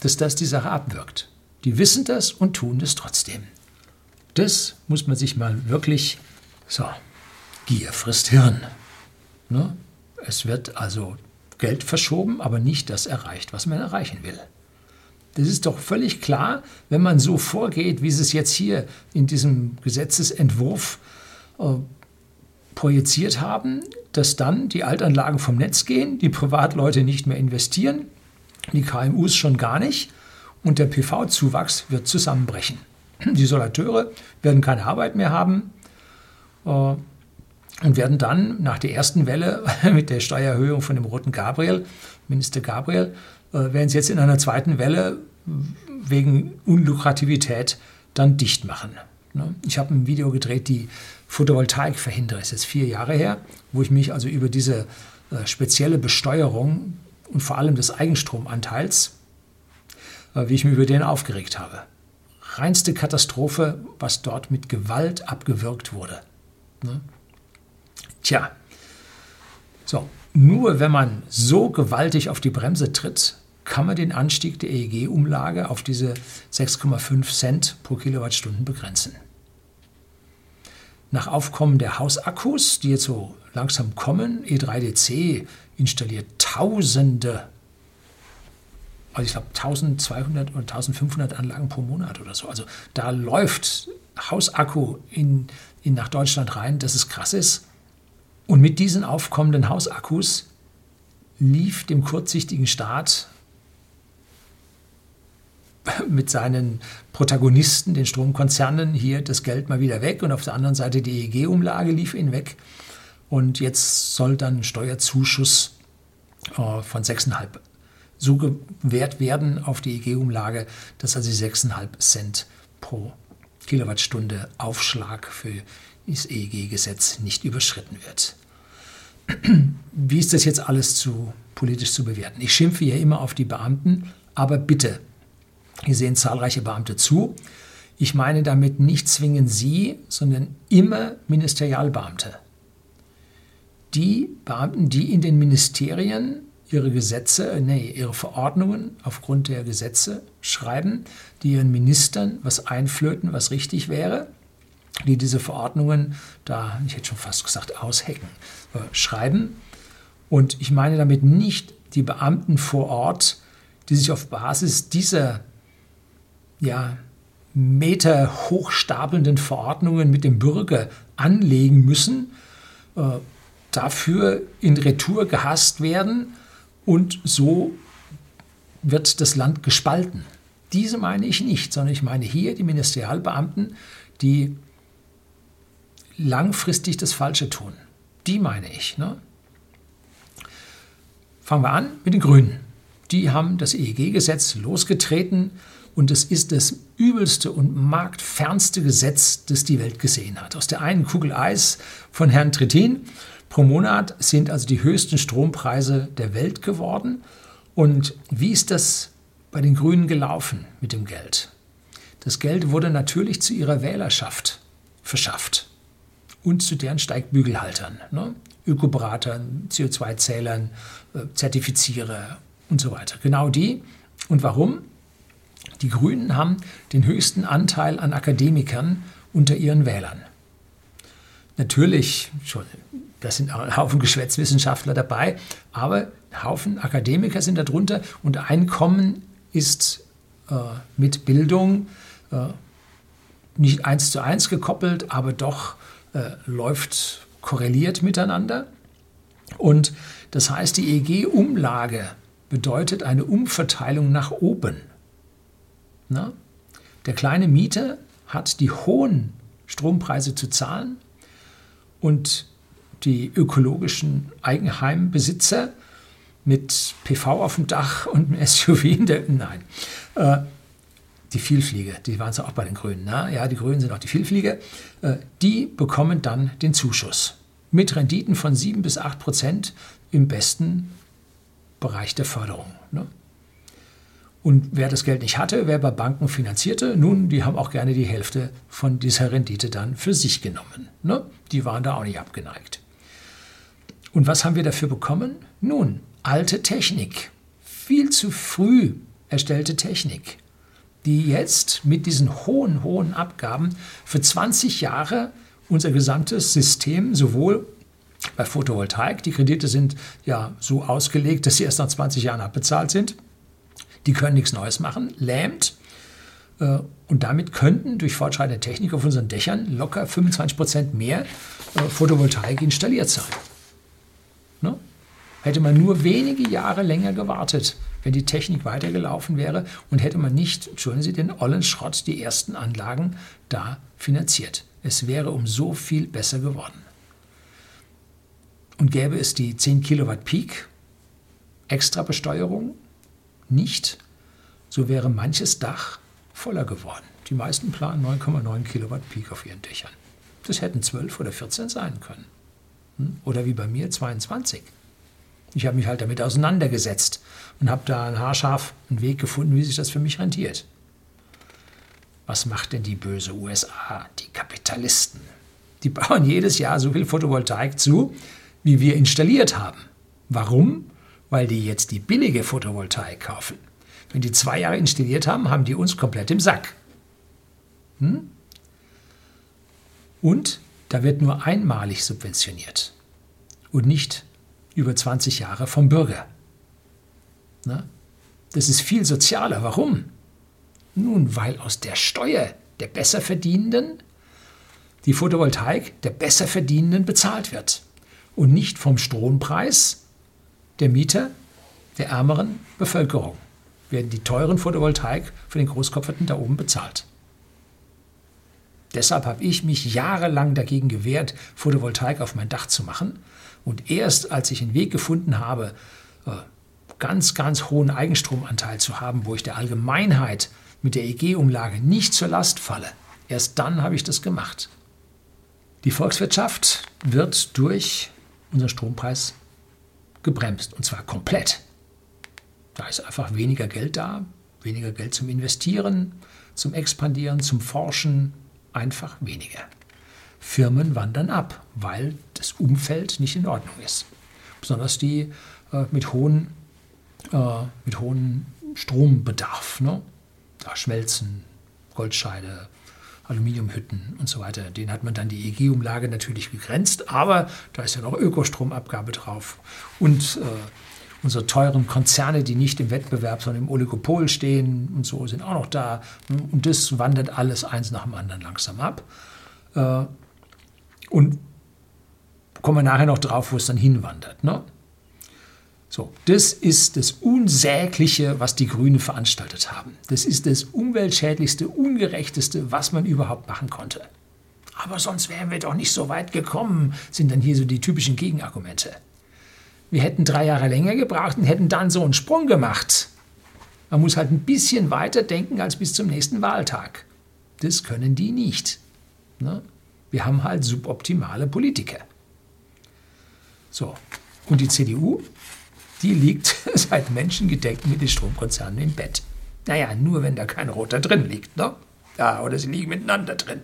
A: dass das die Sache abwirkt. Die wissen das und tun es trotzdem. Das muss man sich mal wirklich, so, Gier frisst Hirn. Ne? Es wird also Geld verschoben, aber nicht das erreicht, was man erreichen will. Das ist doch völlig klar, wenn man so vorgeht, wie sie es jetzt hier in diesem Gesetzesentwurf äh, projiziert haben, dass dann die Altanlagen vom Netz gehen, die Privatleute nicht mehr investieren, die KMUs schon gar nicht und der PV-Zuwachs wird zusammenbrechen. <clears throat> Die Solateure werden keine Arbeit mehr haben äh, und werden dann nach der ersten Welle <laughs> mit der Steuererhöhung von dem roten Gabriel, Minister Gabriel, werden sie jetzt in einer zweiten Welle wegen Unlukrativität dann dicht machen. Ne? Ich habe ein Video gedreht, die Photovoltaik verhindere, ist jetzt vier Jahre her, wo ich mich also über diese äh, spezielle Besteuerung und vor allem des Eigenstromanteils, äh, wie ich mich über den aufgeregt habe. Reinste Katastrophe, was dort mit Gewalt abgewirkt wurde. Ne? Tja, so, nur wenn man so gewaltig auf die Bremse tritt, kann man den Anstieg der EEG-Umlage auf diese 6,5 Cent pro Kilowattstunden begrenzen. Nach Aufkommen der Hausakkus, die jetzt so langsam kommen, E3DC installiert Tausende also ich glaube 1200 oder 1500 Anlagen pro Monat oder so. Also da läuft Hausakku in, in nach Deutschland rein, dass es krass ist. Und mit diesen aufkommenden Hausakkus lief dem kurzsichtigen Staat mit seinen Protagonisten, den Stromkonzernen, hier das Geld mal wieder weg und auf der anderen Seite die EEG-Umlage lief ihnen weg. Und jetzt soll dann ein Steuerzuschuss äh, von 6,5 so gewährt werden auf die EEG-Umlage, dass also 6,5 Cent pro Kilowattstunde Aufschlag für das EEG-Gesetz nicht überschritten wird. Wie ist das jetzt alles zu, politisch zu bewerten? Ich schimpfe hier immer auf die Beamten, aber bitte, hier sehen zahlreiche Beamte zu. Ich meine damit nicht zwingend Sie, sondern immer Ministerialbeamte. Die Beamten, die in den Ministerien ihre Gesetze, nee, ihre Verordnungen aufgrund der Gesetze schreiben, die ihren Ministern was einflöten, was richtig wäre, die diese Verordnungen da, ich hätte schon fast gesagt, aushecken, äh, schreiben. Und ich meine damit nicht die Beamten vor Ort, die sich auf Basis dieser ja, Meter hochstapelnden Verordnungen mit dem Bürger anlegen müssen, äh, dafür in Retour gehasst werden und so wird das Land gespalten. Diese meine ich nicht, sondern ich meine hier die Ministerialbeamten, die langfristig das Falsche tun. Die meine ich. Ne? Fangen wir an mit den Grünen. Die haben das EEG-Gesetz losgetreten und es ist das übelste und marktfernste Gesetz, das die Welt gesehen hat. Aus der einen Kugel Eis von Herrn Trittin pro Monat sind also die höchsten Strompreise der Welt geworden. Und wie ist das bei den Grünen gelaufen mit dem Geld? Das Geld wurde natürlich zu ihrer Wählerschaft verschafft und zu deren Steigbügelhaltern, ne? Ökoberatern, CO2-Zählern, äh, Zertifizierer und so weiter. Genau die. Und warum? Die Grünen haben den höchsten Anteil an Akademikern unter ihren Wählern. Natürlich, schon, da sind ein Haufen Geschwätzwissenschaftler dabei, aber ein Haufen Akademiker sind darunter und Einkommen ist äh, mit Bildung äh, nicht eins zu eins gekoppelt, aber doch äh, läuft korreliert miteinander. Und das heißt, die EEG-Umlage bedeutet eine Umverteilung nach oben. Na? Der kleine Mieter hat die hohen Strompreise zu zahlen und die ökologischen Eigenheimbesitzer mit PV auf dem Dach und einem <laughs> SUV in der, nein, äh, die Vielflieger, die waren es auch bei den Grünen, ne? ja, die Grünen sind auch die Vielflieger, äh, die bekommen dann den Zuschuss mit Renditen von 7 bis 8 Prozent im besten Bereich der Förderung. Ne? Und wer das Geld nicht hatte, wer bei Banken finanzierte, nun, die haben auch gerne die Hälfte von dieser Rendite dann für sich genommen. Ne? Die waren da auch nicht abgeneigt. Und was haben wir dafür bekommen? Nun, alte Technik. Viel zu früh erstellte Technik, die jetzt mit diesen hohen, hohen Abgaben für 20 Jahre unser gesamtes System sowohl bei Photovoltaik, die Kredite sind ja so ausgelegt, dass sie erst nach 20 Jahren abbezahlt sind, die können nichts Neues machen, lähmt. Äh, und damit könnten durch fortschreitende Technik auf unseren Dächern locker 25 Prozent mehr äh, Photovoltaik installiert sein. Ne? Hätte man nur wenige Jahre länger gewartet, wenn die Technik weitergelaufen wäre und hätte man nicht, entschuldigen Sie, den ollen Schrott, die ersten Anlagen da finanziert. Es wäre um so viel besser geworden. Und gäbe es die 10 Kilowatt Peak Extrabesteuerung nicht, so wäre manches Dach voller geworden. Die meisten planen 9,9 Kilowatt Peak auf ihren Dächern. Das hätten 12 oder 14 sein können. Hm? Oder wie bei mir 22. Ich habe mich halt damit auseinandergesetzt und habe da einen haarscharf einen Weg gefunden, wie sich das für mich rentiert. Was macht denn die böse USA, die Kapitalisten? Die bauen jedes Jahr so viel Photovoltaik zu, wie wir installiert haben. Warum? Weil die jetzt die billige Photovoltaik kaufen. Wenn die zwei Jahre installiert haben, haben die uns komplett im Sack. Hm? Und da wird nur einmalig subventioniert und nicht über 20 Jahre vom Bürger. Na? Das ist viel sozialer. Warum? Nun, weil aus der Steuer der Besserverdienenden die Photovoltaik der Besserverdienenden bezahlt wird und nicht vom Strompreis der Mieter der ärmeren Bevölkerung werden die teuren Photovoltaik für den Großkopferten da oben bezahlt. Deshalb habe ich mich jahrelang dagegen gewehrt, Photovoltaik auf mein Dach zu machen. Und erst als ich einen Weg gefunden habe, äh, ganz, ganz hohen Eigenstromanteil zu haben, wo ich der Allgemeinheit mit der EG-Umlage nicht zur Last falle, erst dann habe ich das gemacht. Die Volkswirtschaft wird durch unseren Strompreis gebremst und zwar komplett. Da ist einfach weniger Geld da, weniger Geld zum Investieren, zum Expandieren, zum Forschen, einfach weniger. Firmen wandern ab, weil das Umfeld nicht in Ordnung ist. Besonders die äh, mit hohen, äh, mit hohen Strombedarf. Ne? Da Schmelzen, Goldscheide, Aluminiumhütten und so weiter. Den hat man dann die EG-Umlage natürlich begrenzt, aber da ist ja noch Ökostromabgabe drauf. Und äh, unsere teuren Konzerne, die nicht im Wettbewerb, sondern im Oligopol stehen und so, sind auch noch da. Und das wandert alles eins nach dem anderen langsam ab. Äh, und kommen wir nachher noch drauf, wo es dann hinwandert. Ne? So, das ist das Unsägliche, was die Grünen veranstaltet haben. Das ist das umweltschädlichste, ungerechteste, was man überhaupt machen konnte. Aber sonst wären wir doch nicht so weit gekommen, sind dann hier so die typischen Gegenargumente. Wir hätten drei Jahre länger gebraucht und hätten dann so einen Sprung gemacht. Man muss halt ein bisschen weiter denken als bis zum nächsten Wahltag. Das können die nicht. Ne? Wir haben halt suboptimale Politiker. So, und die CDU, die liegt <laughs> seit Menschengedenken mit den Stromkonzernen im Bett. Naja, nur wenn da kein Roter drin liegt, ne? Ja, oder sie liegen miteinander drin.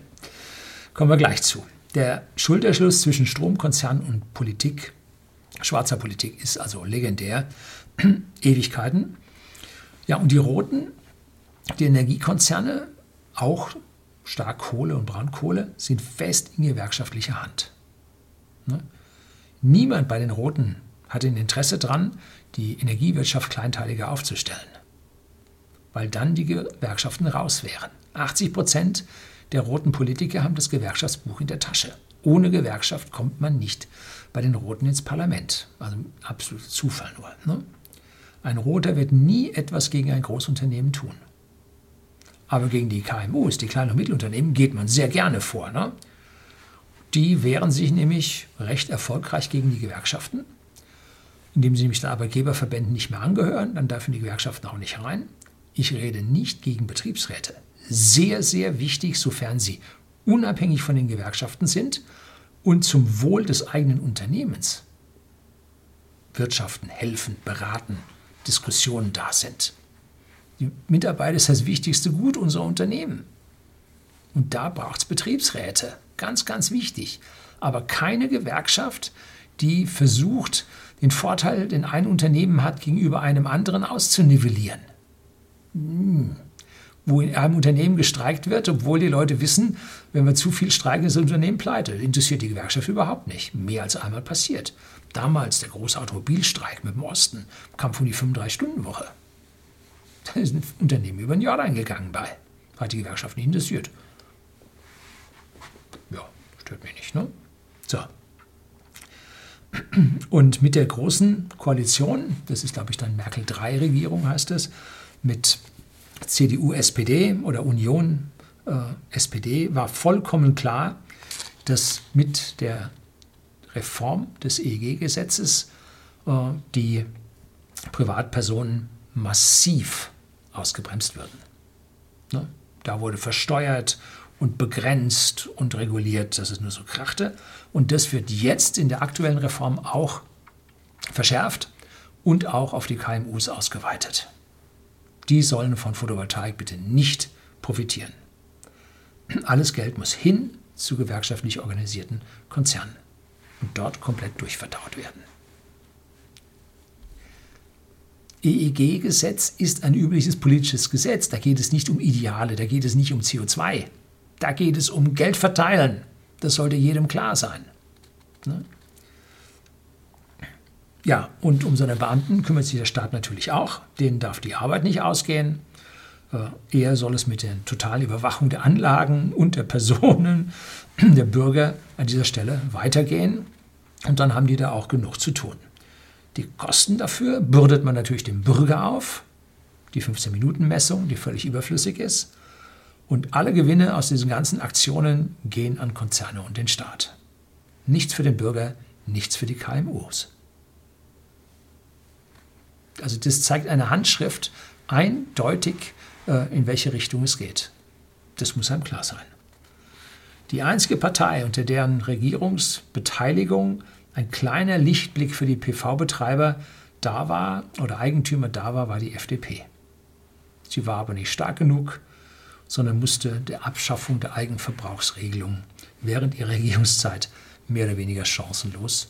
A: Kommen wir gleich zu. Der Schulterschluss zwischen Stromkonzern und Politik schwarzer Politik ist also legendär. <clears throat> Ewigkeiten. Ja, und die Roten, die Energiekonzerne, auch stark Kohle und Braunkohle, sind fest in gewerkschaftlicher Hand. Ne? Niemand bei den Roten hat ein Interesse daran, die Energiewirtschaft kleinteiliger aufzustellen, weil dann die Gewerkschaften raus wären. 80 Prozent der roten Politiker haben das Gewerkschaftsbuch in der Tasche. Ohne Gewerkschaft kommt man nicht bei den Roten ins Parlament. Also absoluter Zufall nur. Ne? Ein Roter wird nie etwas gegen ein Großunternehmen tun. Aber gegen die KMUs, die kleinen und Mittelunternehmen, geht man sehr gerne vor. Ne? Die wehren sich nämlich recht erfolgreich gegen die Gewerkschaften, indem sie nämlich den Arbeitgeberverbänden nicht mehr angehören. Dann dürfen die Gewerkschaften auch nicht rein. Ich rede nicht gegen Betriebsräte. Sehr, sehr wichtig, sofern sie unabhängig von den Gewerkschaften sind und zum Wohl des eigenen Unternehmens wirtschaften, helfen, beraten, Diskussionen da sind. Die Mitarbeiter ist das wichtigste Gut unserer Unternehmen. Und da braucht es Betriebsräte. Ganz, ganz wichtig. Aber keine Gewerkschaft, die versucht, den Vorteil, den ein Unternehmen hat, gegenüber einem anderen auszunivellieren. Hm wo in einem Unternehmen gestreikt wird, obwohl die Leute wissen, wenn wir zu viel streiken, ist das Unternehmen pleite. Interessiert die Gewerkschaft überhaupt nicht. Mehr als einmal passiert. Damals der große Automobilstreik mit dem Osten, Kampf um die 35-Stunden-Woche. Da ist ein Unternehmen über ein Jahr eingegangen bei. Hat die Gewerkschaft nicht interessiert. Ja, stört mich nicht, ne? So. Und mit der großen Koalition, das ist, glaube ich, dann Merkel-3-Regierung heißt es, mit CDU, SPD oder Union äh, SPD war vollkommen klar, dass mit der Reform des EEG-Gesetzes äh, die Privatpersonen massiv ausgebremst würden. Ne? Da wurde versteuert und begrenzt und reguliert, dass es nur so krachte. Und das wird jetzt in der aktuellen Reform auch verschärft und auch auf die KMUs ausgeweitet die sollen von Photovoltaik bitte nicht profitieren. Alles Geld muss hin zu gewerkschaftlich organisierten Konzernen und dort komplett durchverdaut werden. EEG-Gesetz ist ein übliches politisches Gesetz. Da geht es nicht um Ideale, da geht es nicht um CO2. Da geht es um Geld verteilen. Das sollte jedem klar sein. Ne? Ja, und um seine Beamten kümmert sich der Staat natürlich auch. Denen darf die Arbeit nicht ausgehen. Äh, eher soll es mit der totalen Überwachung der Anlagen und der Personen <clears throat> der Bürger an dieser Stelle weitergehen. Und dann haben die da auch genug zu tun. Die Kosten dafür bürdet man natürlich dem Bürger auf. Die 15-Minuten-Messung, die völlig überflüssig ist. Und alle Gewinne aus diesen ganzen Aktionen gehen an Konzerne und den Staat. Nichts für den Bürger, nichts für die KMUs. Also das zeigt eine Handschrift eindeutig, äh, in welche Richtung es geht. Das muss einem klar sein. Die einzige Partei, unter deren Regierungsbeteiligung ein kleiner Lichtblick für die PV-Betreiber da war oder Eigentümer da war, war die FDP. Sie war aber nicht stark genug, sondern musste der Abschaffung der Eigenverbrauchsregelung während ihrer Regierungszeit mehr oder weniger chancenlos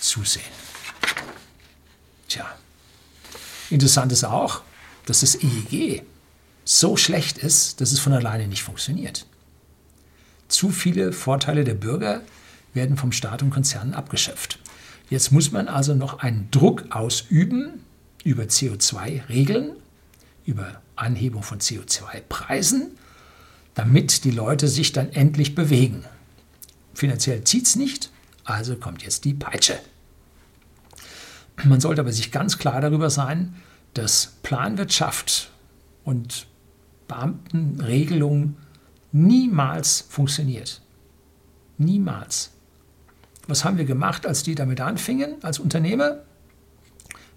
A: zusehen. Tja, interessant ist auch, dass das EEG so schlecht ist, dass es von alleine nicht funktioniert. Zu viele Vorteile der Bürger werden vom Staat und Konzernen abgeschöpft. Jetzt muss man also noch einen Druck ausüben über CO2-Regeln, über Anhebung von CO2-Preisen, damit die Leute sich dann endlich bewegen. Finanziell zieht es nicht, also kommt jetzt die Peitsche. Man sollte aber sich ganz klar darüber sein, dass Planwirtschaft und Beamtenregelung niemals funktioniert. Niemals. Was haben wir gemacht, als die damit anfingen, als Unternehmer?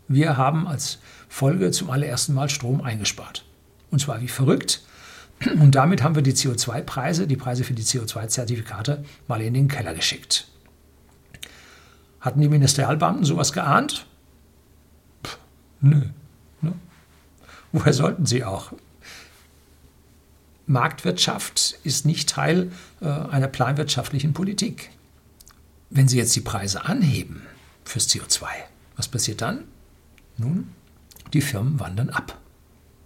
A: Wir haben als Folge zum allerersten Mal Strom eingespart. Und zwar wie verrückt. Und damit haben wir die CO2-Preise, die Preise für die CO2-Zertifikate, mal in den Keller geschickt. Hatten die Ministerialbeamten sowas geahnt? Pff, nö. Ne? Woher sollten sie auch? Marktwirtschaft ist nicht Teil äh, einer planwirtschaftlichen Politik. Wenn Sie jetzt die Preise anheben fürs CO2, was passiert dann? Nun, die Firmen wandern ab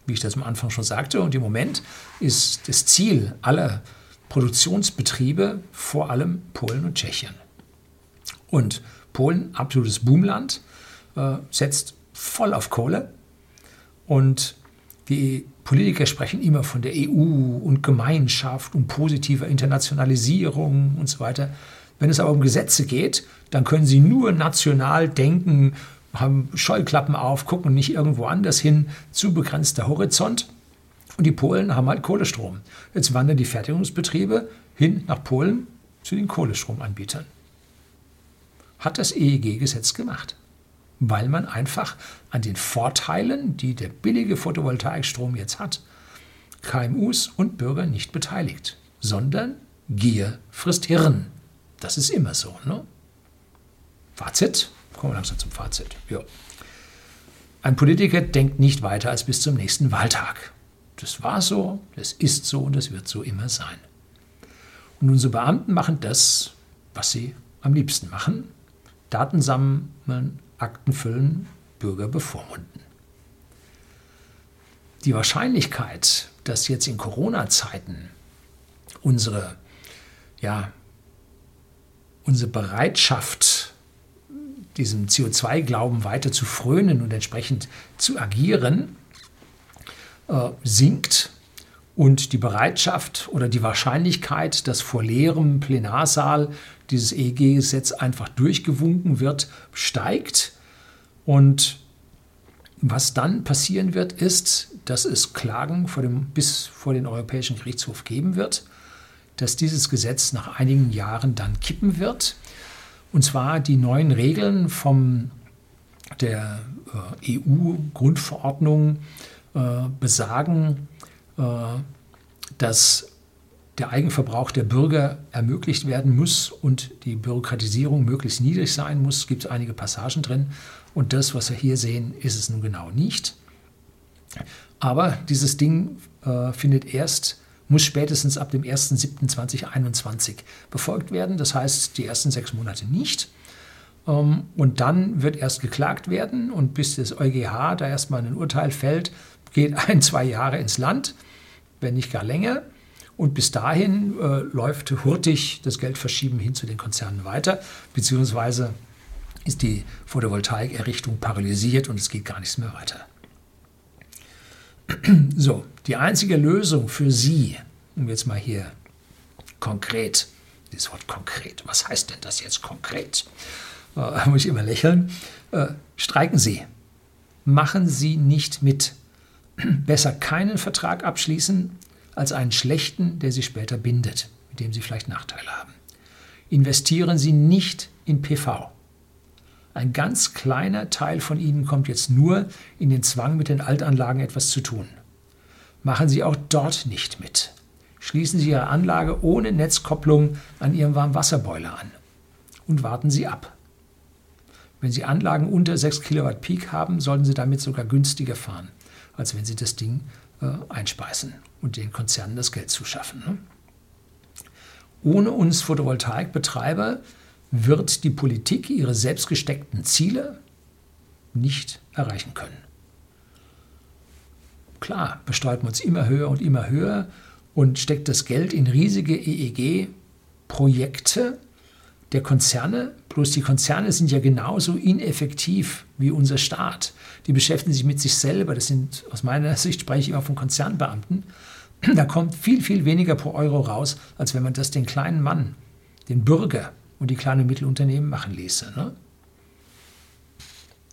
A: wie ich das am Anfang schon sagte. Und im Moment ist das Ziel aller Produktionsbetriebe vor allem Polen und Tschechien. Und Polen, absolutes Boomland, äh, setzt voll auf Kohle. Und die Politiker sprechen immer von der EU und Gemeinschaft und positiver Internationalisierung und so weiter. Wenn es aber um Gesetze geht, dann können sie nur national denken, haben Scheuklappen auf, gucken nicht irgendwo anders hin, zu begrenzter Horizont. Und die Polen haben halt Kohlestrom. Jetzt wandern die Fertigungsbetriebe hin nach Polen zu den Kohlestromanbietern. Hat das EEG-Gesetz gemacht. Weil man einfach an den Vorteilen, die der billige Photovoltaikstrom jetzt hat, KMUs und Bürger nicht beteiligt, sondern Gier frisst Hirn. Das ist immer so. Ne? Fazit, Kommen wir langsam zum Fazit. Ja. Ein Politiker denkt nicht weiter als bis zum nächsten Wahltag. Das war so, das ist so und das wird so immer sein. Und unsere Beamten machen das, was sie am liebsten machen. Daten sammeln, Akten füllen, Bürger bevormunden. Die Wahrscheinlichkeit, dass jetzt in Corona-Zeiten unsere, ja, unsere Bereitschaft diesem CO2-Glauben weiter zu frönen und entsprechend zu agieren, äh, sinkt und die Bereitschaft oder die Wahrscheinlichkeit, dass vor leerem Plenarsaal dieses EEG-Gesetz einfach durchgewunken wird, steigt. Und was dann passieren wird, ist, dass es Klagen vor dem, bis vor den Europäischen Gerichtshof geben wird, dass dieses Gesetz nach einigen Jahren dann kippen wird und zwar die neuen Regeln vom, der äh, EU-Grundverordnung äh, besagen, äh, dass der Eigenverbrauch der Bürger ermöglicht werden muss und die Bürokratisierung möglichst niedrig sein muss. Es gibt einige Passagen drin. Und das, was wir hier sehen, ist es nun genau nicht. Aber dieses Ding äh, findet erst muss spätestens ab dem 1.7.2021 befolgt werden. Das heißt, die ersten sechs Monate nicht. Ähm, und dann wird erst geklagt werden und bis das EuGH da erstmal ein Urteil fällt, geht <laughs> ein, zwei Jahre ins Land, wenn nicht gar länger. Und bis dahin äh, läuft hurtig das Geldverschieben hin zu den Konzernen weiter, beziehungsweise ist die Photovoltaikerrichtung paralysiert und es geht gar nichts mehr weiter. <clears throat> So, die einzige Lösung für Sie, um jetzt mal hier konkret, dieses Wort konkret, was heißt denn das jetzt konkret? Äh, <laughs> muss ich immer lächeln. Äh, streiken Sie. Machen Sie nicht mit. <clears throat> Besser keinen Vertrag abschließen, als einen schlechten, der Sie später bindet, mit dem Sie vielleicht Nachteile haben. Investieren Sie nicht in PV. Ein ganz kleiner Teil von Ihnen kommt jetzt nur in den Zwang, mit den Altanlagen etwas zu tun. Machen Sie auch dort nicht mit. Schließen Sie Ihre Anlage ohne Netzkopplung an Ihrem Warmwasserboiler an und warten Sie ab. Wenn Sie Anlagen unter 6 Kilowatt Peak haben, sollten Sie damit sogar günstiger fahren, als wenn Sie das Ding äh, einspeisen und den Konzernen das Geld zuschaffen. Ne? Ohne uns Photovoltaikbetreiber wird die Politik ihre selbstgesteckten Ziele nicht erreichen können. Klar, besteuert man uns immer höher und immer höher und steckt das Geld in riesige EEG-Projekte der Konzerne. Bloß die Konzerne sind ja genauso ineffektiv wie unser Staat. Die beschäftigen sich mit sich selber. Das sind aus meiner Sicht spreche ich immer von Konzernbeamten. Da kommt viel, viel weniger pro Euro raus, als wenn man das den kleinen Mann, den Bürger, und die kleinen und Mittelunternehmen machen ließe. Ne?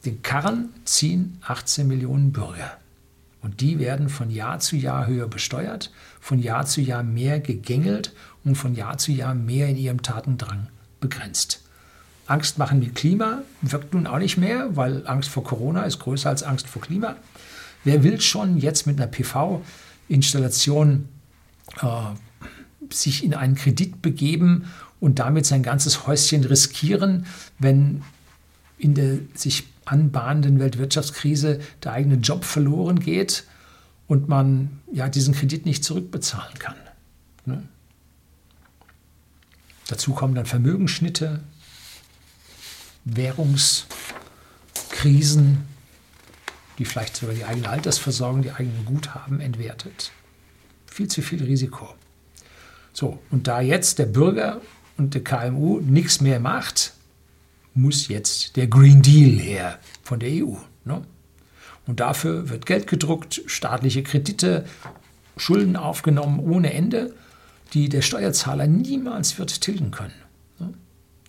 A: Den Karren ziehen 18 Millionen Bürger. Und die werden von Jahr zu Jahr höher besteuert, von Jahr zu Jahr mehr gegängelt und von Jahr zu Jahr mehr in ihrem Tatendrang begrenzt. Angst machen mit Klima wirkt nun auch nicht mehr, weil Angst vor Corona ist größer als Angst vor Klima. Wer will schon jetzt mit einer PV-Installation äh, sich in einen Kredit begeben und damit sein ganzes Häuschen riskieren, wenn in der sich anbahnenden Weltwirtschaftskrise der eigene Job verloren geht und man ja diesen Kredit nicht zurückbezahlen kann. Ne? Dazu kommen dann Vermögensschnitte, Währungskrisen, die vielleicht sogar die eigene Altersversorgung, die eigenen Guthaben entwertet. Viel zu viel Risiko. So, und da jetzt der Bürger und der KMU nichts mehr macht, muss jetzt der Green Deal her von der EU. Ne? Und dafür wird Geld gedruckt, staatliche Kredite, Schulden aufgenommen ohne Ende, die der Steuerzahler niemals wird tilgen können. Ne?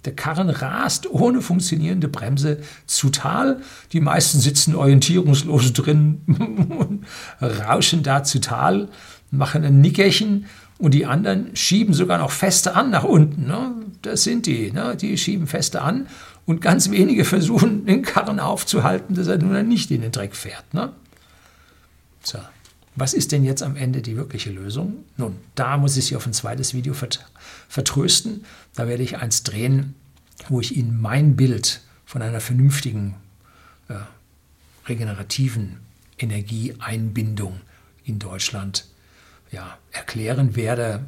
A: Der Karren rast ohne funktionierende Bremse zu Tal. Die meisten sitzen orientierungslos drin <laughs> und rauschen da zu Tal, machen ein Nickerchen und die anderen schieben sogar noch feste an nach unten. Ne? Das sind die. Ne? Die schieben feste an. Und ganz wenige versuchen, <laughs> den Karren aufzuhalten, dass er nun nicht in den Dreck fährt. Ne? So. Was ist denn jetzt am Ende die wirkliche Lösung? Nun, da muss ich Sie auf ein zweites Video vertrösten. Da werde ich eins drehen, wo ich Ihnen mein Bild von einer vernünftigen, äh, regenerativen Energieeinbindung in Deutschland ja, erklären werde,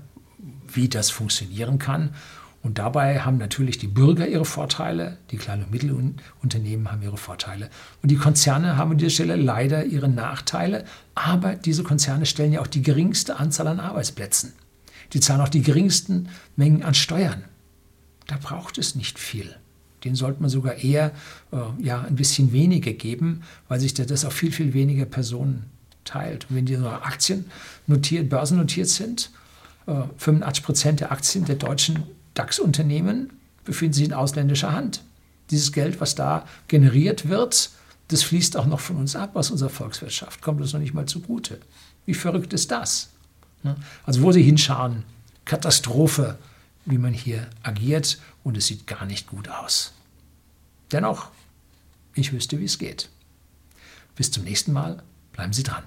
A: wie das funktionieren kann. Und dabei haben natürlich die Bürger ihre Vorteile, die kleinen und Mittelunternehmen haben ihre Vorteile und die Konzerne haben an dieser Stelle leider ihre Nachteile. Aber diese Konzerne stellen ja auch die geringste Anzahl an Arbeitsplätzen. Die zahlen auch die geringsten Mengen an Steuern. Da braucht es nicht viel. Den sollte man sogar eher äh, ja, ein bisschen weniger geben, weil sich das auf viel, viel weniger Personen teilt. Und wenn die Aktien notiert, börsennotiert sind, 85 äh, Prozent der Aktien der deutschen DAX-Unternehmen befinden sich in ausländischer Hand. Dieses Geld, was da generiert wird, das fließt auch noch von uns ab aus unserer Volkswirtschaft, kommt uns noch nicht mal zugute. Wie verrückt ist das? Ne? Also wo Sie hinschauen, Katastrophe, wie man hier agiert und es sieht gar nicht gut aus. Dennoch, ich wüsste, wie es geht. Bis zum nächsten Mal, bleiben Sie dran.